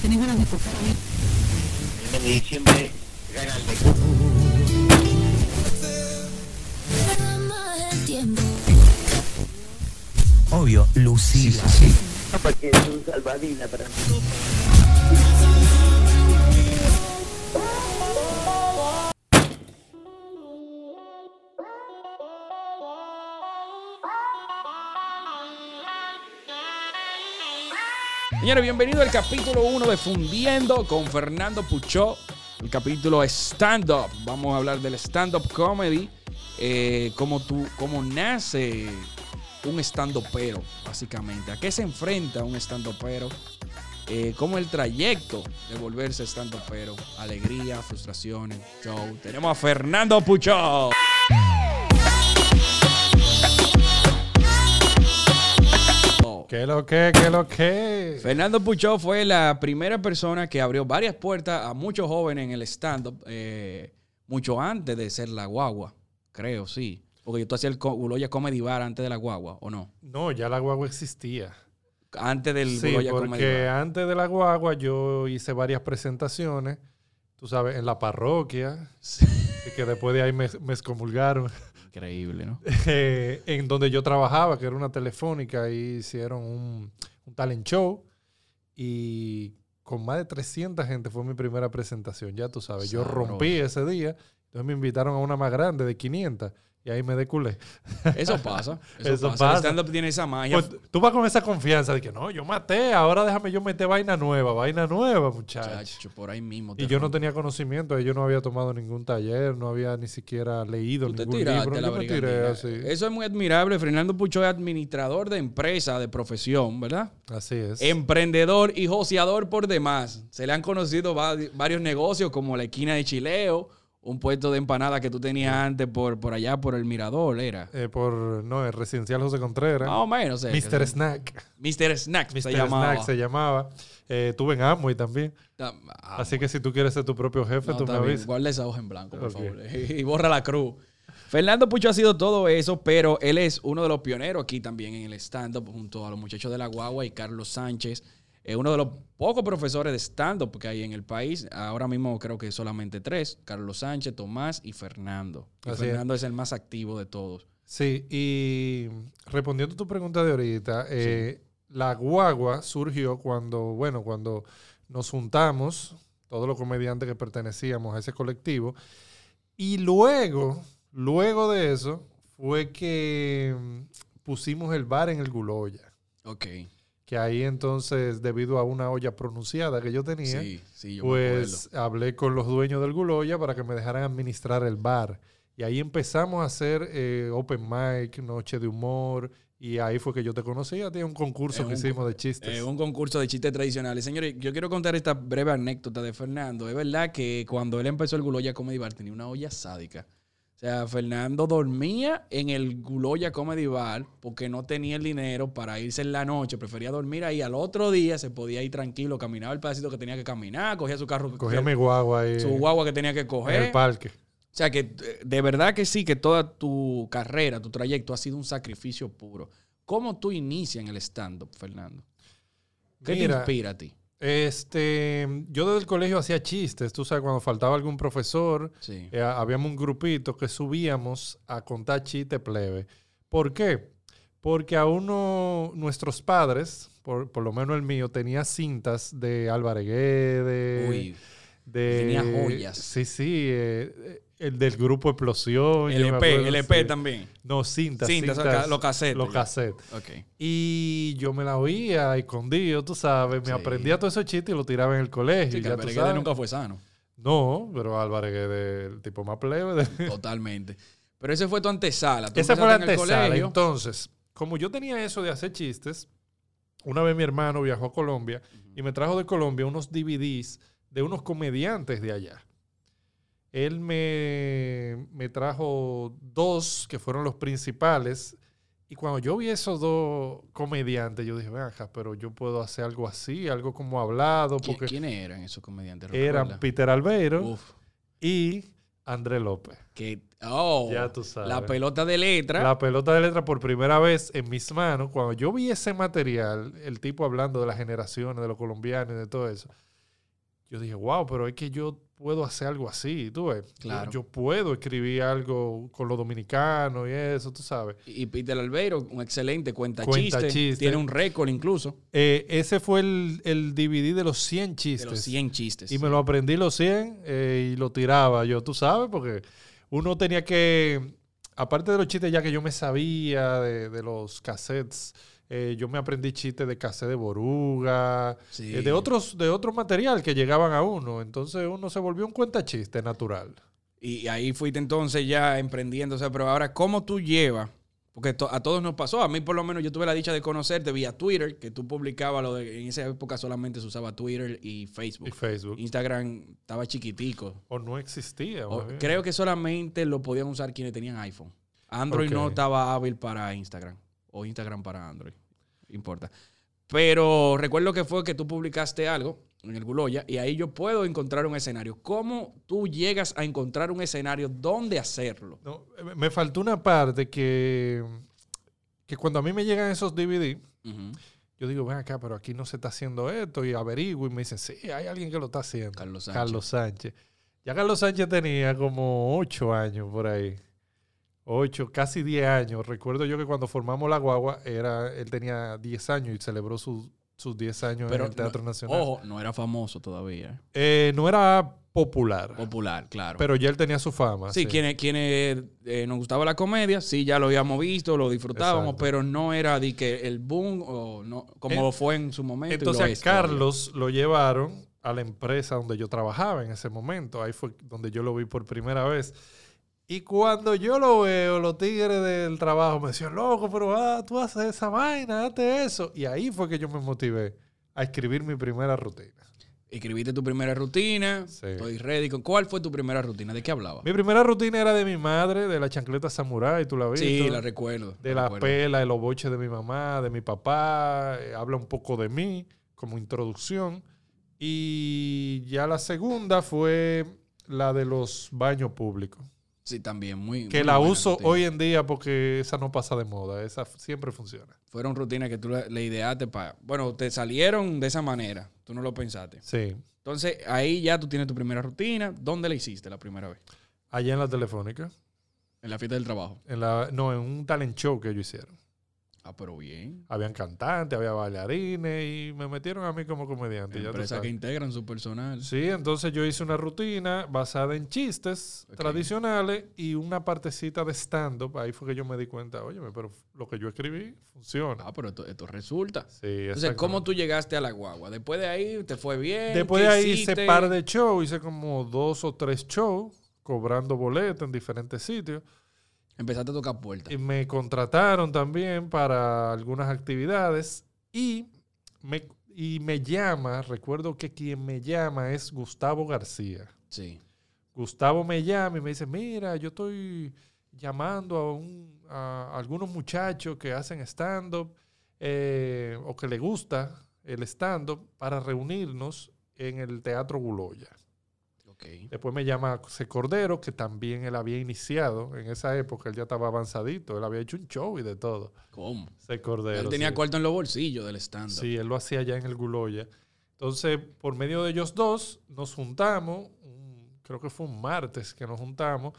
¿Tenés ganas de tocar ahí? El mes de diciembre gana el Mecum. Obvio, Lucila. Porque es un salvadina para mí. Señores, bienvenido al capítulo 1 de Fundiendo con Fernando Puchó. El capítulo stand-up. Vamos a hablar del stand-up comedy. eh, cómo, tú, cómo nace un stand-upero, básicamente. ¿A qué se enfrenta un stand-upero? Eh, cómo el trayecto de volverse stand-upero. Alegría, frustraciones, show. Tenemos a Fernando Puchó. ¿Qué lo que? ¿Qué lo que? Fernando Puchó fue la primera persona que abrió varias puertas a muchos jóvenes en el stand-up, eh, mucho antes de ser la guagua, creo, sí. Porque tú hacías el Guloya Comedy Bar antes de la guagua, ¿o no? No, ya la guagua existía. Antes del Sí, Guloya Comedy porque Bar. antes de la guagua yo hice varias presentaciones, tú sabes, en la parroquia, y que después de ahí me, me excomulgaron, Increíble, ¿no? eh, en donde yo trabajaba, que era una telefónica, ahí hicieron un, un talent show y con más de 300 gente fue mi primera presentación, ya tú sabes, yo rompí ese día, entonces me invitaron a una más grande de 500 y ahí me deculé. Eso pasa. Eso, Eso pasa. El stand-up tiene esa magia. Pues, tú vas con esa confianza de que no, yo maté, ahora déjame yo meter vaina nueva, vaina nueva, muchacho. Muchacho, por ahí mismo. Y yo no tenía conocimiento, yo no había tomado ningún taller, no había ni siquiera leído Tú ningún libro. la Yo me tiré brigadera. así. Eso es muy admirable. Fernando Puchó es administrador de empresa, de profesión, ¿verdad? Así es. Emprendedor y joseador por demás. Se le han conocido va- varios negocios como la esquina de Chileo, un puesto de empanada que tú tenías antes por, por allá, por el Mirador, era. Eh, por, no, el residencial José Contreras. Más o menos. que Mr. Snack. Mr. Snack Mr. se llamaba. Snack se llamaba. Eh, tuve en Amway también. Ah, Así que si tú quieres ser tu propio jefe, no, tú me avisas. Guarda esa hoja en blanco, por favor. Y borra la cruz. Fernando Pucho ha sido todo eso, pero él es uno de los pioneros aquí también en el stand-up, junto a los muchachos de la Guagua y Carlos Sánchez. Es uno de los pocos profesores de stand-up que hay en el país. Ahora mismo creo que solamente tres: Carlos Sánchez, Tomás y Fernando. Y es. Fernando es. el más activo de todos. Sí, y respondiendo a tu pregunta de ahorita, eh, la guagua surgió cuando, bueno, cuando nos juntamos, todos los comediantes que pertenecíamos a ese colectivo, y luego, luego de eso, fue que mm, pusimos el bar en el Guloya, Ok. Que ahí entonces, debido a una olla pronunciada que yo tenía, Sí, sí, yo me pues hablé con los dueños del Guloya para que me dejaran administrar el bar. Y ahí empezamos a hacer eh, open mic, noche de humor. Y ahí fue que yo te conocí. A ti un concurso Es que un hicimos de chistes. Eh, un concurso de chistes tradicionales. Señores, yo quiero contar esta breve anécdota de Fernando. Es verdad que cuando él empezó el Guloya Comedy Bar tenía una olla sádica. O sea, Fernando dormía en el Guloya Comedy Bar porque no tenía el dinero para irse en la noche. Prefería dormir ahí. Al otro día se podía ir tranquilo, caminaba el pedacito que tenía que caminar, cogía su carro, Cogí a mi guagua ahí su en guagua que tenía que coger. el parque. O sea que de verdad que sí, que toda tu carrera, tu trayecto ha sido un sacrificio puro. ¿Cómo tú inicias en el stand-up, Fernando? ¿Qué te inspira a ti? Este, yo desde el colegio hacía chistes. Tú sabes, cuando faltaba algún profesor, Sí. eh, habíamos un grupito que subíamos a contar chistes plebe. ¿Por qué? Porque a uno, nuestros padres, por, por lo menos el mío, tenía cintas de Álvarez Guedes, Uy, de... tenía joyas. Sí, sí, eh, el del grupo Explosión. me LP, acuerdo, LP sí. también. No, cintas. Cintas, los cassettes, Los cassettes. Ok. Y yo me la oía escondido, tú sabes. Me Sí. aprendía todos esos chistes y los tiraba en el colegio. Sí, que ya el tú Bereguede sabes. nunca fue sano. No, pero Álvarez Guedes, el tipo más plebe. de- Totalmente. Pero ese fue tu antesala. Tú Esa fue la en el antesala. Entonces, como yo tenía eso de hacer chistes, una vez mi hermano viajó a Colombia y me trajo de Colombia unos DVDs de unos comediantes de allá. Él me, me trajo dos que fueron los principales. Y cuando yo vi esos dos comediantes, yo dije, venga, pero yo puedo hacer algo así, algo como hablado, ¿Qui- porque ¿Quiénes eran esos comediantes? eran. Peter Albeiro Uf, y André López. Que, oh, Ya tú sabes. la pelota de letra. La pelota de letra por primera vez en mis manos. Cuando yo vi ese material, el tipo hablando de las generaciones, de los colombianos y de todo eso, yo dije, wow, pero es que yo puedo hacer algo así, tú ves. Claro. Yo, puedo escribir algo con los dominicanos y eso, tú sabes. Y Peter Albeiro, un excelente cuenta, Cuenta chiste. chiste. Tiene un récord incluso Eh, ese fue el, el DVD de los 100 de chistes. los 100 chistes. Y me lo aprendí los 100 eh, y lo tiraba yo, tú sabes, porque uno tenía que, aparte de los chistes ya que yo me sabía de, de los cassettes, eh, yo me aprendí chistes de cassette de Boruga, Sí. eh, de otros de otro material que llegaban a uno. Entonces uno se volvió un cuenta chiste natural. Y ahí fuiste entonces ya emprendiendo. O sea, pero ahora, ¿cómo tú llevas? Porque to- a todos nos pasó. A mí, por lo menos, yo tuve la dicha de conocerte vía Twitter, que tú publicabas lo de. En esa época solamente se usaba Twitter y Facebook. Y Facebook. Instagram estaba chiquitico. O no existía. O- creo que solamente lo podían usar quienes tenían iPhone. Android no estaba hábil para Instagram. O Instagram para Android. Importa. Pero recuerdo que fue que tú publicaste algo en el Guloya y ahí yo puedo encontrar un escenario. ¿Cómo tú llegas a encontrar un escenario? ¿Dónde hacerlo? No, me faltó una parte que, que cuando a mí me llegan esos DVD, yo digo, ven acá, pero aquí no se está haciendo esto. Y averiguo y me dicen, sí, hay alguien que lo está haciendo. Carlos Sánchez. Carlos Sánchez. Ya Carlos Sánchez tenía como ocho años por ahí. Ocho, casi diez años. Recuerdo yo que cuando formamos la guagua, era, él tenía diez años y celebró sus sus diez años Pero en el Teatro no- Nacional. Ojo, no era famoso todavía. ¿eh? Eh, no era popular, Popular, claro. pero ya él tenía su fama. sí, quienes, quienes eh, nos gustaba la comedia, sí, ya lo habíamos visto, lo disfrutábamos, Exacto. pero no era de que el boom o no, como En- fue en su momento. lo Entonces es a todavía. Carlos lo llevaron a la empresa donde yo trabajaba en ese momento. Ahí fue donde yo lo vi por primera vez. Y cuando yo lo veo, los tigres del trabajo me decían, loco, pero ah, tú haces esa vaina, hazte eso. Y ahí fue que yo me motivé a escribir mi primera rutina. Escribiste tu primera rutina, Sí. estoy ready. ¿Cuál fue tu primera rutina? ¿De qué hablaba? Mi primera rutina era de mi madre, de la chancleta samurái, tú la viste. Sí, la recuerdo. de la la recuerdo. pela, de los boches de mi mamá, de mi papá, eh, habla un poco de mí como introducción. Y ya la segunda fue la de los baños públicos, Sí, también, muy. que muy la uso rutina. hoy en día porque esa no pasa de moda, esa siempre funciona. Fueron rutinas que tú le, le ideaste para. Bueno, te salieron de esa manera. Tú no lo pensaste. Sí, Entonces, ahí ya tú tienes tu primera rutina. ¿Dónde la hiciste la primera vez? allá en la telefónica, En la fiesta del trabajo. en la, no, en un talent show que ellos hicieron. Ah, pero bien. Habían cantantes, había bailarines y me metieron a mí como comediante. Empresas que integran su personal. Sí, entonces yo hice una rutina basada en chistes tradicionales y una partecita de stand-up. Ahí fue que yo me di cuenta, oye, pero lo que yo escribí funciona. Ah, pero esto, esto resulta. Sí, Entonces, ¿cómo tú llegaste a la guagua? Después de ahí, ¿te fue bien? Después ¿Qué de ahí hiciste? hice par de shows, hice como dos o tres shows, cobrando boletos en diferentes sitios. Empezaste a tocar puertas. Y me contrataron también para algunas actividades y me, y me llama, recuerdo que quien me llama es Gustavo García. Sí. Gustavo me llama y me dice, mira, yo estoy llamando a, un- a algunos muchachos que hacen stand-up eh, o que le gusta el stand-up para reunirnos en el Teatro Guloya. Ok. Después me llama José Cordero, que también él había iniciado en esa época, él ya estaba avanzadito, él había hecho un show y de todo. ¿Cómo? José Cordero. Él tenía sí. cuarto en los bolsillos del stand-up. Sí, él lo hacía allá en el Guloya. Entonces, por medio de ellos dos, nos juntamos, un- creo que fue un martes que nos juntamos,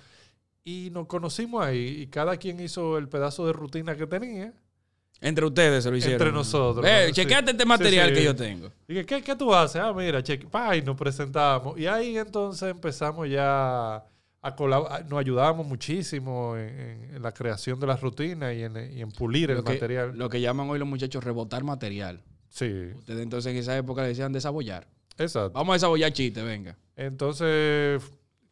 y nos conocimos ahí, y cada quien hizo el pedazo de rutina que tenía. Entre ustedes se lo hicieron. Entre nosotros, Eh, sí. chequeate este material sí. que yo tengo. Dije, ¿qué, qué tú haces? Ah, mira, cheque, pa, y nos presentamos. Y ahí entonces empezamos ya a colaborar, nos ayudábamos muchísimo en, la creación de las rutinas y en, y en pulir el que, material. lo que llaman hoy los muchachos rebotar material. Sí, Ustedes entonces en esa época le decían desabollar. exacto. Vamos a desabollar chistes, venga. Entonces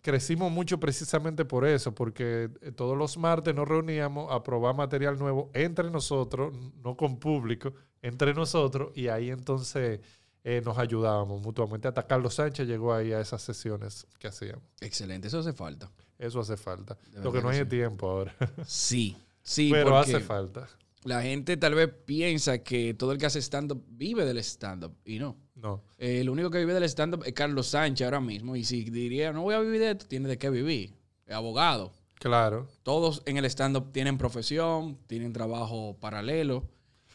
crecimos mucho precisamente por eso, porque eh, todos los martes nos reuníamos a probar material nuevo entre nosotros, no con público, entre nosotros, y ahí entonces eh, nos ayudábamos mutuamente. Hasta Carlos Sánchez llegó ahí a esas sesiones que hacíamos. Excelente, eso hace falta. Eso hace falta. Lo que no que hay sí. es tiempo ahora. Sí, sí, Pero hace falta. la gente tal vez piensa que todo el que hace stand-up vive del stand-up y no. No. Eh, el único que vive del stand-up es Carlos Sánchez ahora mismo. Y si diría, no voy a vivir de esto, tiene de qué vivir. es abogado. Claro. Todos en el stand-up tienen profesión, tienen trabajo paralelo.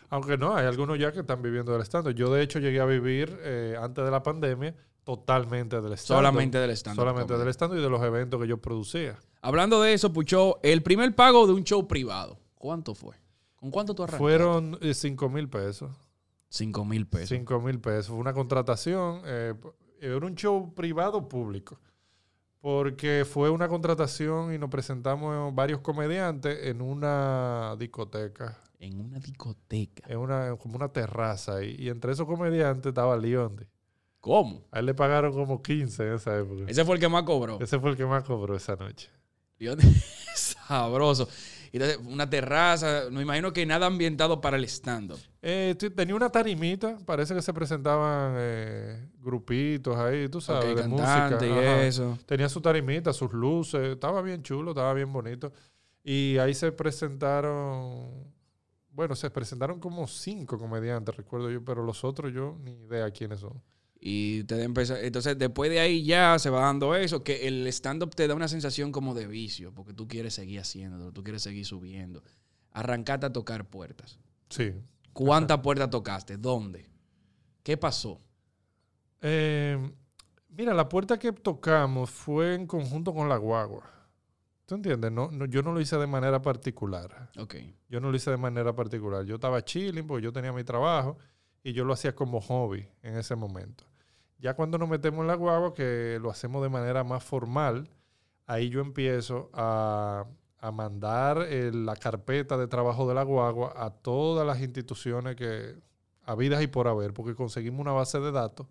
Aunque no, hay algunos ya que están viviendo del stand-up. Yo, de hecho, llegué a vivir eh, antes de la pandemia totalmente del stand-up. Solamente del stand-up Solamente del stand-up y de los eventos que yo producía. Hablando de eso, Pucho, el primer pago de un show privado, ¿cuánto fue? ¿Con cuánto tú arrancaste? Fueron 5 mil pesos. 5 mil pesos. 5 mil pesos. Fue una contratación. eh, era un show privado público. Porque fue una contratación y nos presentamos varios comediantes en una discoteca. En una discoteca. En una, como una terraza. Y, y entre esos comediantes estaba Leondi. ¿Cómo? A él le pagaron como 15 en esa época. Ese fue el que más cobró. Ese fue el que más cobró esa noche. Dios, sabroso. Y entonces, una terraza, no imagino que nada ambientado para el stand-up. Eh, tenía una tarimita, parece que se presentaban eh, grupitos ahí, tú sabes, Ok, de música. y Ajá. eso. Tenía su tarimita, sus luces, estaba bien chulo, estaba bien bonito. Y ahí se presentaron, bueno, se presentaron como cinco comediantes, recuerdo yo, pero los otros yo ni idea quiénes son. Y te empieza, entonces después de ahí ya se va dando eso, que el stand-up te da una sensación como de vicio, porque tú quieres seguir haciéndolo, tú quieres seguir subiendo. Arrancaste a tocar puertas. Sí. ¿Cuántas puertas tocaste? ¿Dónde? ¿Qué pasó? Eh, mira, la puerta que tocamos fue en conjunto con la guagua. ¿Tú entiendes? No, no, yo no lo hice de manera particular. Ok. Yo no lo hice de manera particular. Yo estaba chilling porque yo tenía mi trabajo y yo lo hacía como hobby en ese momento. Ya cuando nos metemos en la guagua, que lo hacemos de manera más formal, ahí yo empiezo a, a mandar eh, la carpeta de trabajo de la guagua a todas las instituciones que habidas y por haber, porque conseguimos una base de datos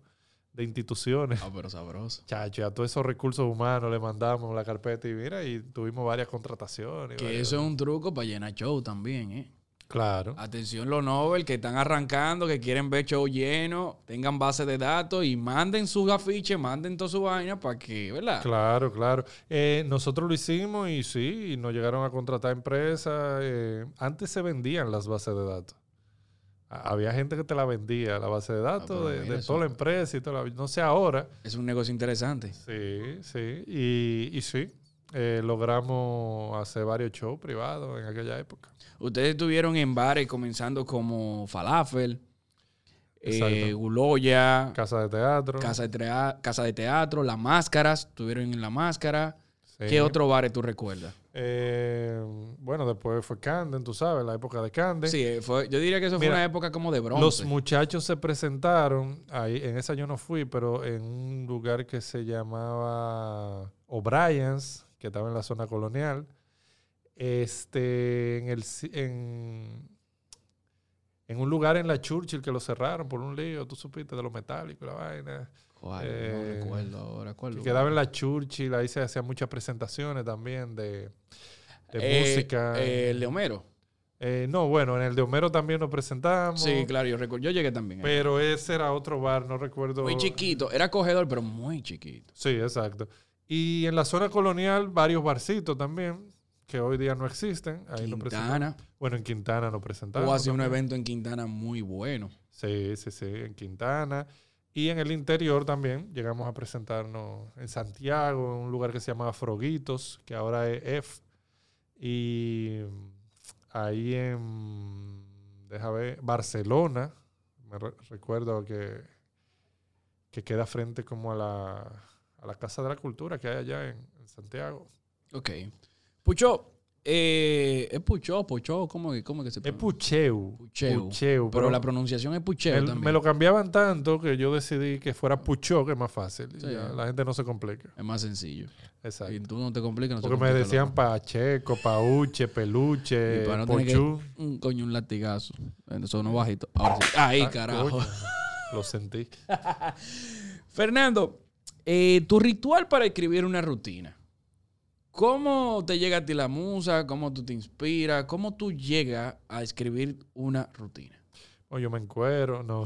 de instituciones. Ah, pero sabroso. Chacho, a todos esos recursos humanos le mandamos la carpeta y mira, y tuvimos varias contrataciones. Que varias- eso es un truco para llenar show también, ¿eh? Claro. Atención los Nobel que están arrancando, que quieren ver show lleno, tengan base de datos y manden sus afiches, manden toda su vaina para que, ¿verdad? Claro, claro. Eh, nosotros lo hicimos y sí, y nos llegaron a contratar empresas. eh, antes se vendían las bases de datos. Ha- Había gente que te la vendía, la base de datos, pero de, de toda la empresa y toda la... No sé ahora. Es un negocio interesante. Sí, sí. Y, y sí, eh, logramos hacer varios shows privados en aquella época. Ustedes estuvieron en bares comenzando como Falafel, eh. Guloya, Casa de teatro. casa, de trea- casa de Teatro, Las Máscaras, estuvieron en La Máscara. sí. ¿Qué otro bares tú recuerdas? Eh, bueno, después fue Canden, tú sabes, la época de Canden. Sí, eh, fue, yo diría que eso fue una época como de bronce. Los muchachos se presentaron, ahí, en esa yo no fui, pero en un lugar que se llamaba O'Brien's, que estaba en la zona colonial. Este, en, el, en, en un lugar en la Churchill que lo cerraron por un lío, tú supiste, de los metálicos, la vaina. ¿Cuál? eh, no recuerdo ahora. ¿Cuál Que lugar? quedaba en la Churchill, ahí se hacían muchas presentaciones también de, de Eh, música. eh, el de Homero. Eh, no, bueno, en el de Homero también nos presentamos. Sí, claro, yo recuerdo. Yo llegué también. Pero ese era otro bar, no recuerdo. Muy chiquito. Era acogedor, pero muy chiquito. Sí, exacto. Y en la zona colonial, varios barcitos también, que hoy día no existen. Ahí. Quintana. Bueno, en Quintana nos presentamos. Hubo así un evento en Quintana muy bueno. Sí, sí, sí, en Quintana. Y en el interior también llegamos a presentarnos en Santiago, en un lugar que se llamaba Froguitos, que ahora es F. Y ahí en, deja ver, Barcelona, me re- recuerdo que, que queda frente como a la, a la Casa de la Cultura que hay allá en, en Santiago. Ok. Pucho, eh, ¿es Pucho Pucho? ¿Cómo, cómo que se Es pronuncia? Pucheu. Pucheu. Pucheu, Pero la pronunciación es Pucheo me, también. me lo cambiaban tanto que yo decidí que fuera Pucho, que es más fácil. Y Sí. ya la gente no se complica. Es más sencillo. Exacto. Y tú no te complicas, no se Porque me complica el decían. Pacheco, Pauche, Peluche, Y para no que-. Un coño, un latigazo. Eso no bajito. Ahora sí. Ahí, Ah, carajo. coño, Lo sentí. Fernando, eh, tu ritual para escribir una rutina. ¿Cómo te llega a ti la musa? ¿Cómo tú te inspiras? ¿Cómo tú llegas a escribir una rutina? O yo me encuero, no.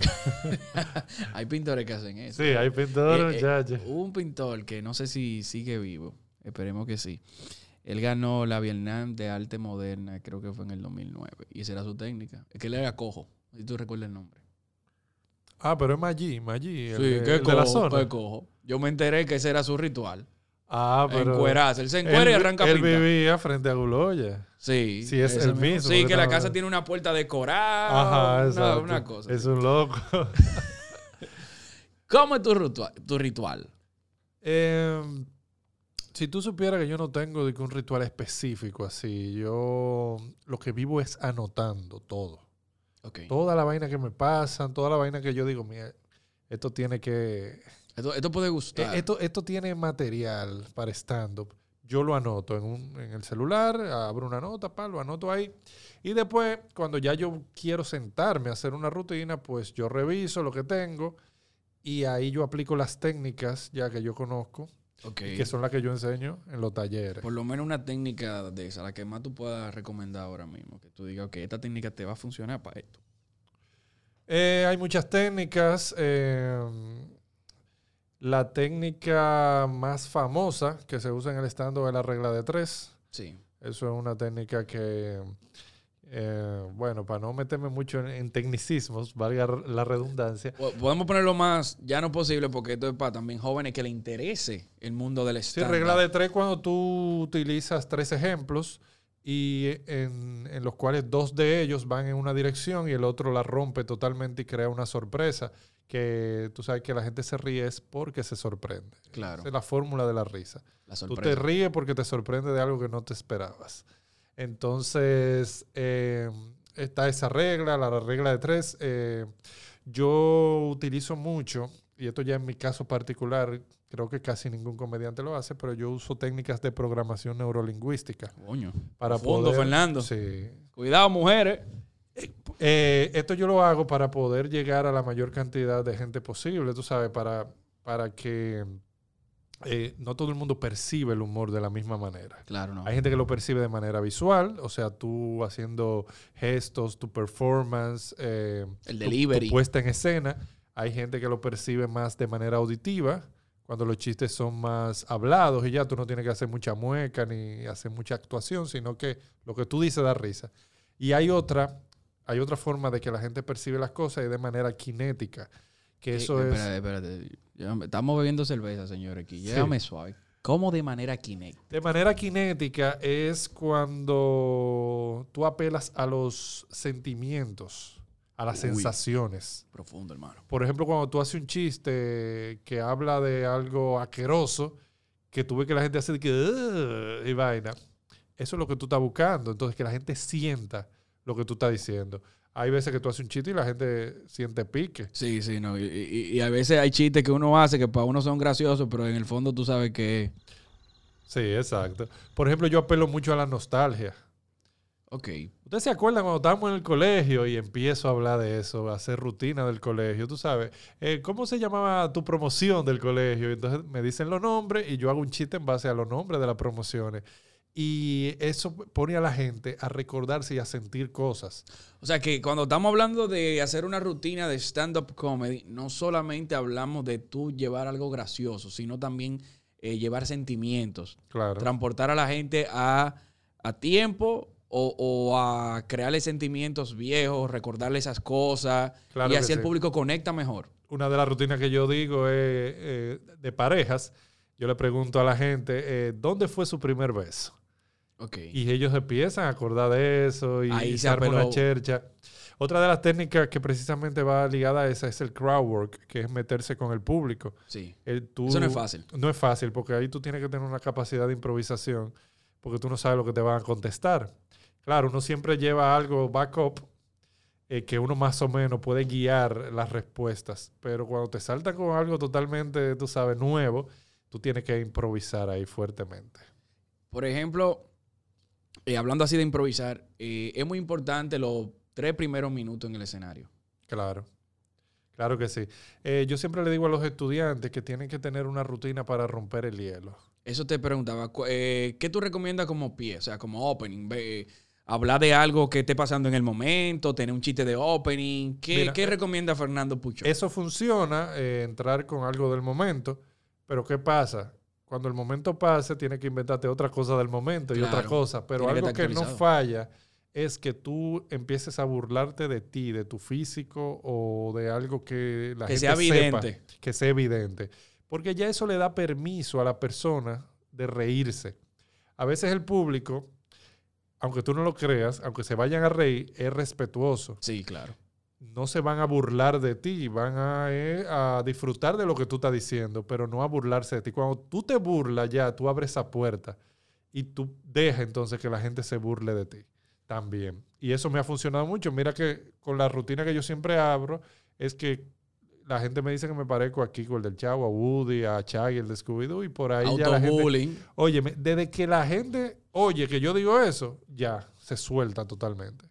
Hay pintores que hacen eso. Sí, hay pintores, Eh, eh, un pintor que no sé si sigue vivo. Esperemos que sí. Él ganó la Vietnam de arte moderna, creo que fue en el 2009. Y esa era su técnica. Es que él era cojo. Si tú recuerdas el nombre. Ah, pero es Maggi, Maggi, el, sí, ¿qué el de la zona. Pues cojo. Yo me enteré que ese era su ritual. Ah, pero. Encuerarse. Él se encuera y él- arranca a Él vivía frente a Guloya. Sí. Sí, es el mismo, Sí, que la casa tiene una puerta decorada. Ajá, una, exacto. una cosa. Es un loco. ¿Cómo es tu ritual? Tu ritual? Eh, si tú supieras que yo no tengo un ritual específico así, yo lo que vivo es anotando todo. Ok. Toda la vaina que me pasan, toda la vaina que yo digo, mira, esto tiene que... Esto, esto puede eh, gustar. Esto, esto tiene material para stand-up. Yo lo anoto en, un- en el celular, abro una nota, pa, lo anoto ahí. Y después, cuando ya yo quiero sentarme a hacer una rutina, pues yo reviso lo que tengo y ahí yo aplico las técnicas ya que yo conozco, Ok. que son las que yo enseño en los talleres. Por lo menos una técnica de esa, la que más tú puedas recomendar ahora mismo. Que tú digas, ok, esta técnica te va a funcionar para esto. Eh, hay muchas técnicas. eh, la técnica más famosa que se usa en el stand es la regla de tres. Sí. Eso es una técnica que, eh, bueno, para no meterme mucho en, en tecnicismos, valga la redundancia. Po- Podemos ponerlo más ya no posible porque esto es para también jóvenes que le interese el mundo del Sí, stand regla de tres cuando tú utilizas tres ejemplos y en, en los cuales dos de ellos van en una dirección y el otro la rompe totalmente y crea una sorpresa. Que tú sabes que la gente se ríe es porque se sorprende. Claro. Esa es la fórmula de la risa. La Tú te ríes porque te sorprende de algo que no te esperabas. Entonces, eh, está esa regla, la regla de tres. eh, yo utilizo mucho, y esto ya en mi caso particular, creo que casi ningún comediante lo hace, pero yo uso técnicas de programación neurolingüística Coño. para poder... Fernando. Sí. Cuidado, mujeres. Eh, esto yo lo hago para poder llegar a la mayor cantidad de gente posible, tú sabes, para, para que eh, no todo el mundo percibe el humor de la misma manera. Claro, no. Hay gente que lo percibe de manera visual, o sea, tú haciendo gestos, tu performance, eh, El tu- delivery. tu puesta en escena. Hay gente que lo percibe más de manera auditiva, cuando los chistes son más hablados y ya tú no tienes que hacer mucha mueca ni hacer mucha actuación, sino que lo que tú dices da risa. Y hay otra, hay otra forma de que la gente percibe las cosas y de manera cinética, que eso Eh, es... Espérate, espérate. Estamos bebiendo cerveza, señor, aquí. Sí. Llévame suave. ¿Cómo de manera kinetic? De manera cinética es cuando tú apelas a los sentimientos, a las Uy. sensaciones. Profundo, hermano. Por ejemplo, cuando tú haces un chiste que habla de algo asqueroso, que tú ves que la gente hace de que y vaina, eso es lo que tú estás buscando. Entonces, que la gente sienta lo que tú estás diciendo. Hay veces que tú haces un chiste y la gente siente pique. Sí, sí, no. Y, y- y a veces hay chistes que uno hace que para uno son graciosos, pero en el fondo tú sabes que. Sí, exacto. Por ejemplo, yo apelo mucho a la nostalgia. Ok. ¿Ustedes se acuerdan cuando estábamos en el colegio y empiezo a hablar de eso, a hacer rutina del colegio? Tú sabes, eh, ¿cómo se llamaba tu promoción del colegio? Entonces me dicen los nombres y yo hago un chiste en base a los nombres de las promociones. Y eso pone a la gente a recordarse y a sentir cosas. O sea que cuando estamos hablando de hacer una rutina de stand-up comedy, no solamente hablamos de tú llevar algo gracioso, sino también eh, llevar sentimientos. Claro. Transportar a la gente a, a tiempo o, o a crearle sentimientos viejos, recordarle esas cosas. Claro y así el público conecta mejor. Una de las rutinas que yo digo es eh, de parejas. Yo le pregunto a la gente, eh, ¿dónde fue su primer beso? Y ellos empiezan a acordar de eso y, Ahí se arma una chercha. Otra de las técnicas que precisamente va ligada a esa es el crowd work, que es meterse con el público. Sí. El tú- Eso no es fácil. No es fácil, porque ahí tú tienes que tener una capacidad de improvisación, porque tú no sabes lo que te van a contestar. Claro, uno siempre lleva algo backup eh, que uno más o menos puede guiar las respuestas, pero cuando te salta con algo totalmente, tú sabes, nuevo, tú tienes que improvisar ahí fuertemente. Por ejemplo, eh, hablando así de improvisar, eh, es muy importante los tres primeros minutos en el escenario. Claro, claro que sí. Eh, yo siempre le digo a los estudiantes que tienen que tener una rutina para romper el hielo. Eso te preguntaba, eh, ¿qué tú recomiendas como pie? O sea, como opening. Hablar de algo que esté pasando en el momento, tener un chiste de opening. ¿Qué, Mira, qué recomienda Fernando Pucho? Eso funciona, entrar con algo del momento, pero ¿qué pasa? Cuando el momento pase, tienes que inventarte otra cosa del momento y otra cosa. Pero que algo que, no falla es que tú empieces a burlarte de ti, de tu físico o de algo que la Que gente sea sepa, evidente. que sea evidente. Porque ya eso le da permiso a la persona de reírse. A veces el público, aunque tú no lo creas, aunque se vayan a reír, es respetuoso. Sí, claro. No se van a burlar de ti, van a, eh, a disfrutar de lo que tú estás diciendo, pero no a burlarse de ti. Cuando tú te burlas ya, tú abres esa puerta y tú dejas entonces que la gente se burle de ti también. Y eso me ha funcionado mucho. Mira que con la rutina que yo siempre abro, es que la gente me dice que me parezco a Kiko, el del Chavo, a Woody, a Chaggy, el de Scooby-Doo, y por ahí ya la gente... Oye, desde que la gente oye que yo digo eso, ya se suelta totalmente.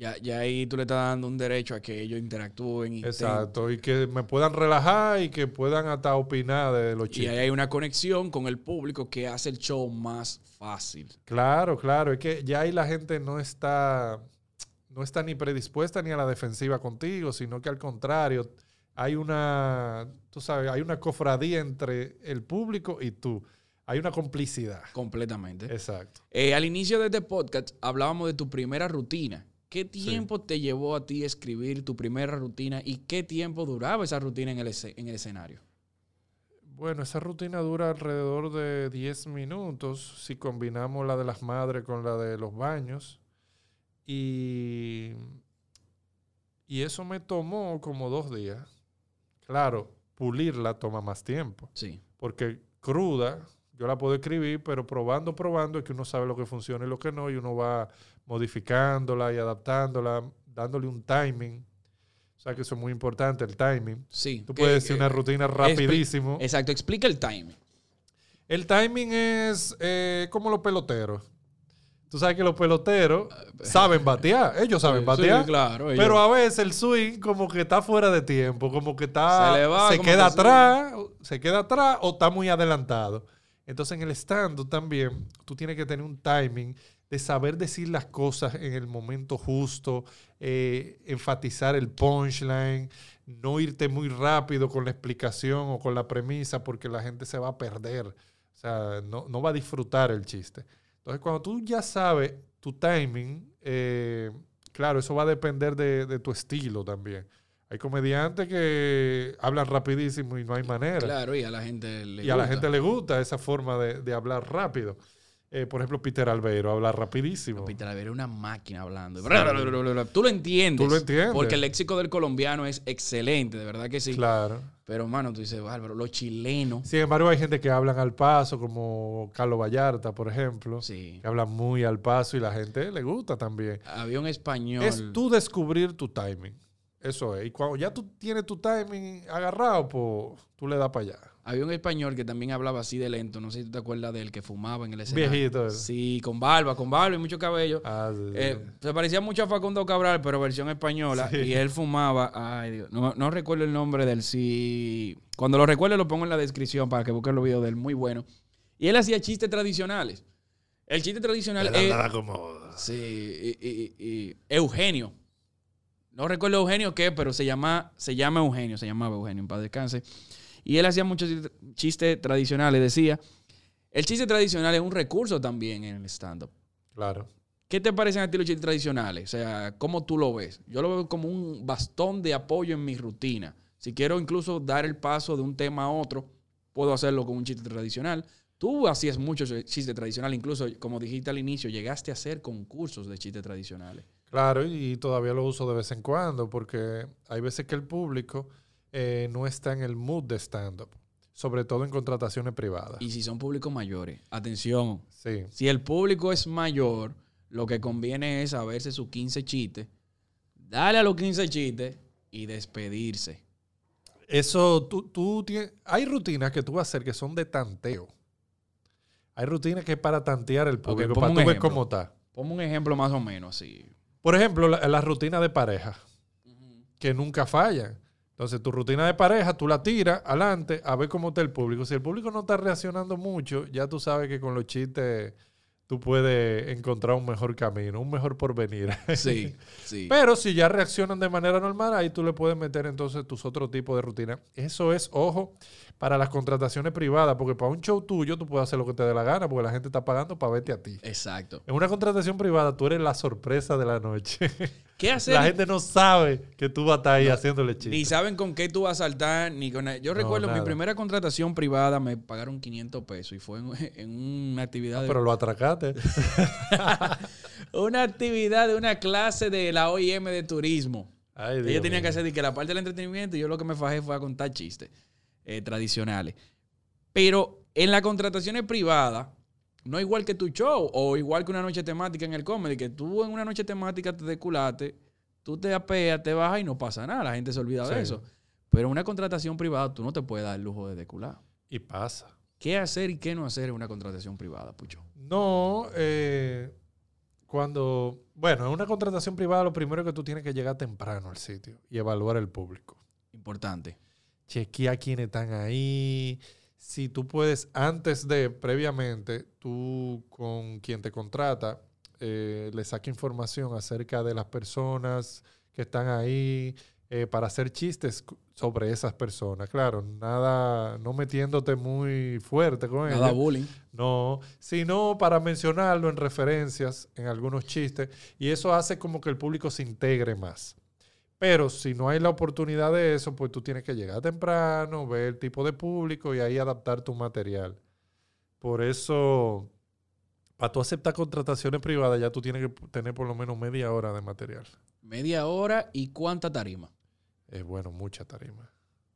Ya, ya ahí tú le estás dando un derecho a que ellos interactúen. Y Exacto, y que me puedan relajar y que puedan hasta opinar de los Y chistes. ahí hay una conexión con el público que hace el show más fácil. Claro, claro, es que ya ahí la gente no está, no está ni predispuesta ni a la defensiva contigo, sino que al contrario, hay una, tú sabes, hay una cofradía entre el público y tú. Hay una complicidad. Completamente. Exacto. Eh, al inicio de este podcast hablábamos de tu primera rutina. ¿Qué tiempo te llevó a ti escribir tu primera rutina y qué tiempo duraba esa rutina en el, en el escenario? Bueno, esa rutina dura alrededor de 10 minutos si combinamos la de las madres con la de los baños. Y, y eso me tomó como dos días. Claro, pulirla toma más tiempo. Sí. Porque cruda, yo la puedo escribir, pero probando, probando es que uno sabe lo que funciona y lo que no, y uno va modificándola y adaptándola, dándole un timing. O sea que eso es muy importante, el timing. Sí. Tú que- puedes decir que- una rutina rapidísimo. Exacto. Explica el timing. El timing es eh, como los peloteros. Tú sabes que los peloteros saben batear. Ellos saben batear. sí, claro, ellos- Pero a veces el swing como que está fuera de tiempo, como que está... Se le va, como queda atrás, se queda atrás o está muy adelantado. Entonces en el stand también tú tienes que tener un timing de saber decir las cosas en el momento justo, eh, enfatizar el punchline, no irte muy rápido con la explicación o con la premisa porque la gente se va a perder. O sea, no, no va a disfrutar el chiste. Entonces, cuando tú ya sabes tu timing, eh, claro, eso va a depender de, de tu estilo también. Hay comediantes que hablan rapidísimo y no hay manera. Claro, y a la gente le y a la gusta. gente le gusta esa forma de, de hablar rápido. Eh, por ejemplo, Peter Albeiro habla rapidísimo. Peter Albeiro es una máquina hablando. Tú lo entiendes. Tú lo entiendes. Porque el léxico del colombiano es excelente, de verdad que sí. Claro. Pero, mano, tú dices, bárbaro, los chilenos. Sin embargo, hay gente que hablan al paso, como Carlos Vallarta, por ejemplo, Sí. que hablan muy al paso y la gente le gusta también. Había un español. Es tú descubrir tu timing. Eso es. Y cuando ya tú tienes tu timing agarrado, pues tú le das para allá. Había un español que también hablaba así de lento. No sé si tú te acuerdas de él, que fumaba en el escenario. Viejito. él. Sí, con barba, con barba y mucho cabello. Ah, sí, sí. Eh, se parecía mucho a Facundo Cabral, pero versión española. Sí. Y él fumaba. Ay, Dios. No, no recuerdo el nombre del sí. Cuando lo recuerde, lo pongo en la descripción para que busquen los videos de él. Muy bueno. Y él hacía chistes tradicionales. El chiste tradicional Él es. andaba como... Sí, y, y- y- Eugenio. No recuerdo Eugenio qué, pero se llama, se llama Eugenio, se llamaba Eugenio, en paz descanse. Y él hacía muchos chiste- chistes tradicionales, decía. El chiste tradicional es un recurso también en el stand-up. Claro. ¿Qué te parecen a ti los chistes tradicionales? O sea, ¿cómo tú lo ves? Yo lo veo como un bastón de apoyo en mi rutina. Si quiero incluso dar el paso de un tema a otro, puedo hacerlo con un chiste tradicional. Tú hacías mucho chiste tradicional, incluso como dijiste al inicio, llegaste a hacer concursos de chistes tradicionales. Claro, y todavía lo uso de vez en cuando porque hay veces que el público eh, no está en el mood de stand-up, sobre todo en contrataciones privadas. Y si son públicos mayores, atención, Sí, si el público es mayor, lo que conviene es saberse sus 15 chistes, darle a los 15 chistes y despedirse. Eso, tú, tú tienes, hay rutinas que tú vas a hacer que son de tanteo. Hay rutinas que es para tantear el público, ponme para tú ver ejemplo. cómo está. Ponme un ejemplo más o menos así. Por ejemplo, la, la rutina de pareja, que nunca fallan. Entonces, tu rutina de pareja, tú la tiras adelante a ver cómo está el público. Si el público no está reaccionando mucho, ya tú sabes que con los chistes tú puedes encontrar un mejor camino, un mejor porvenir. Sí, sí. Pero si ya reaccionan de manera normal, ahí tú le puedes meter entonces tus otros tipos de rutina. Eso es, ojo, para las contrataciones privadas, porque para un show tuyo tú puedes hacer lo que te dé la gana, porque la gente está pagando para verte a ti. Exacto. En una contratación privada tú eres la sorpresa de la noche. ¿Qué hacer? la gente no sabe que tú vas a estar ahí haciéndole Ni chistes. saben con qué tú vas a saltar, ni con... Yo No, recuerdo mi primera contratación privada me pagaron 500 pesos y fue en, en una actividad de... Pero lo atracaste. Una actividad de una clase de la OIM de turismo. Ay, Ellos tenían que hacer que la parte del entretenimiento y yo lo que me fajé fue a contar chistes eh, tradicionales. Pero en las contrataciones privadas, no igual que tu show o igual que una noche temática en el comedy, que tú en una noche temática te desculaste, tú te apeas, te bajas y no pasa nada, la gente se olvida de eso. Pero en una contratación privada tú no te puedes dar el lujo de descular. Y pasa. ¿Qué hacer y qué no hacer en una contratación privada, Pucho? No, eh, cuando, bueno, en una contratación privada lo primero es que tú tienes que llegar temprano al sitio y evaluar el público. Importante. Chequea quiénes están ahí. Si tú puedes, antes de, previamente, tú con quien te contrata, eh, le saque información acerca de las personas que están ahí eh, para hacer chistes sobre esas personas. Claro, nada, no metiéndote muy fuerte con Nada ellos. bullying. No, sino para mencionarlo en referencias, en algunos chistes, y eso hace como que el público se integre más. Pero si no hay la oportunidad de eso, pues tú tienes que llegar temprano, ver el tipo de público y ahí adaptar tu material. Por eso, para tú aceptar contrataciones privadas, ya tú tienes que tener por lo menos media hora de material. Media hora y cuánta tarima. Es bueno, mucha tarima.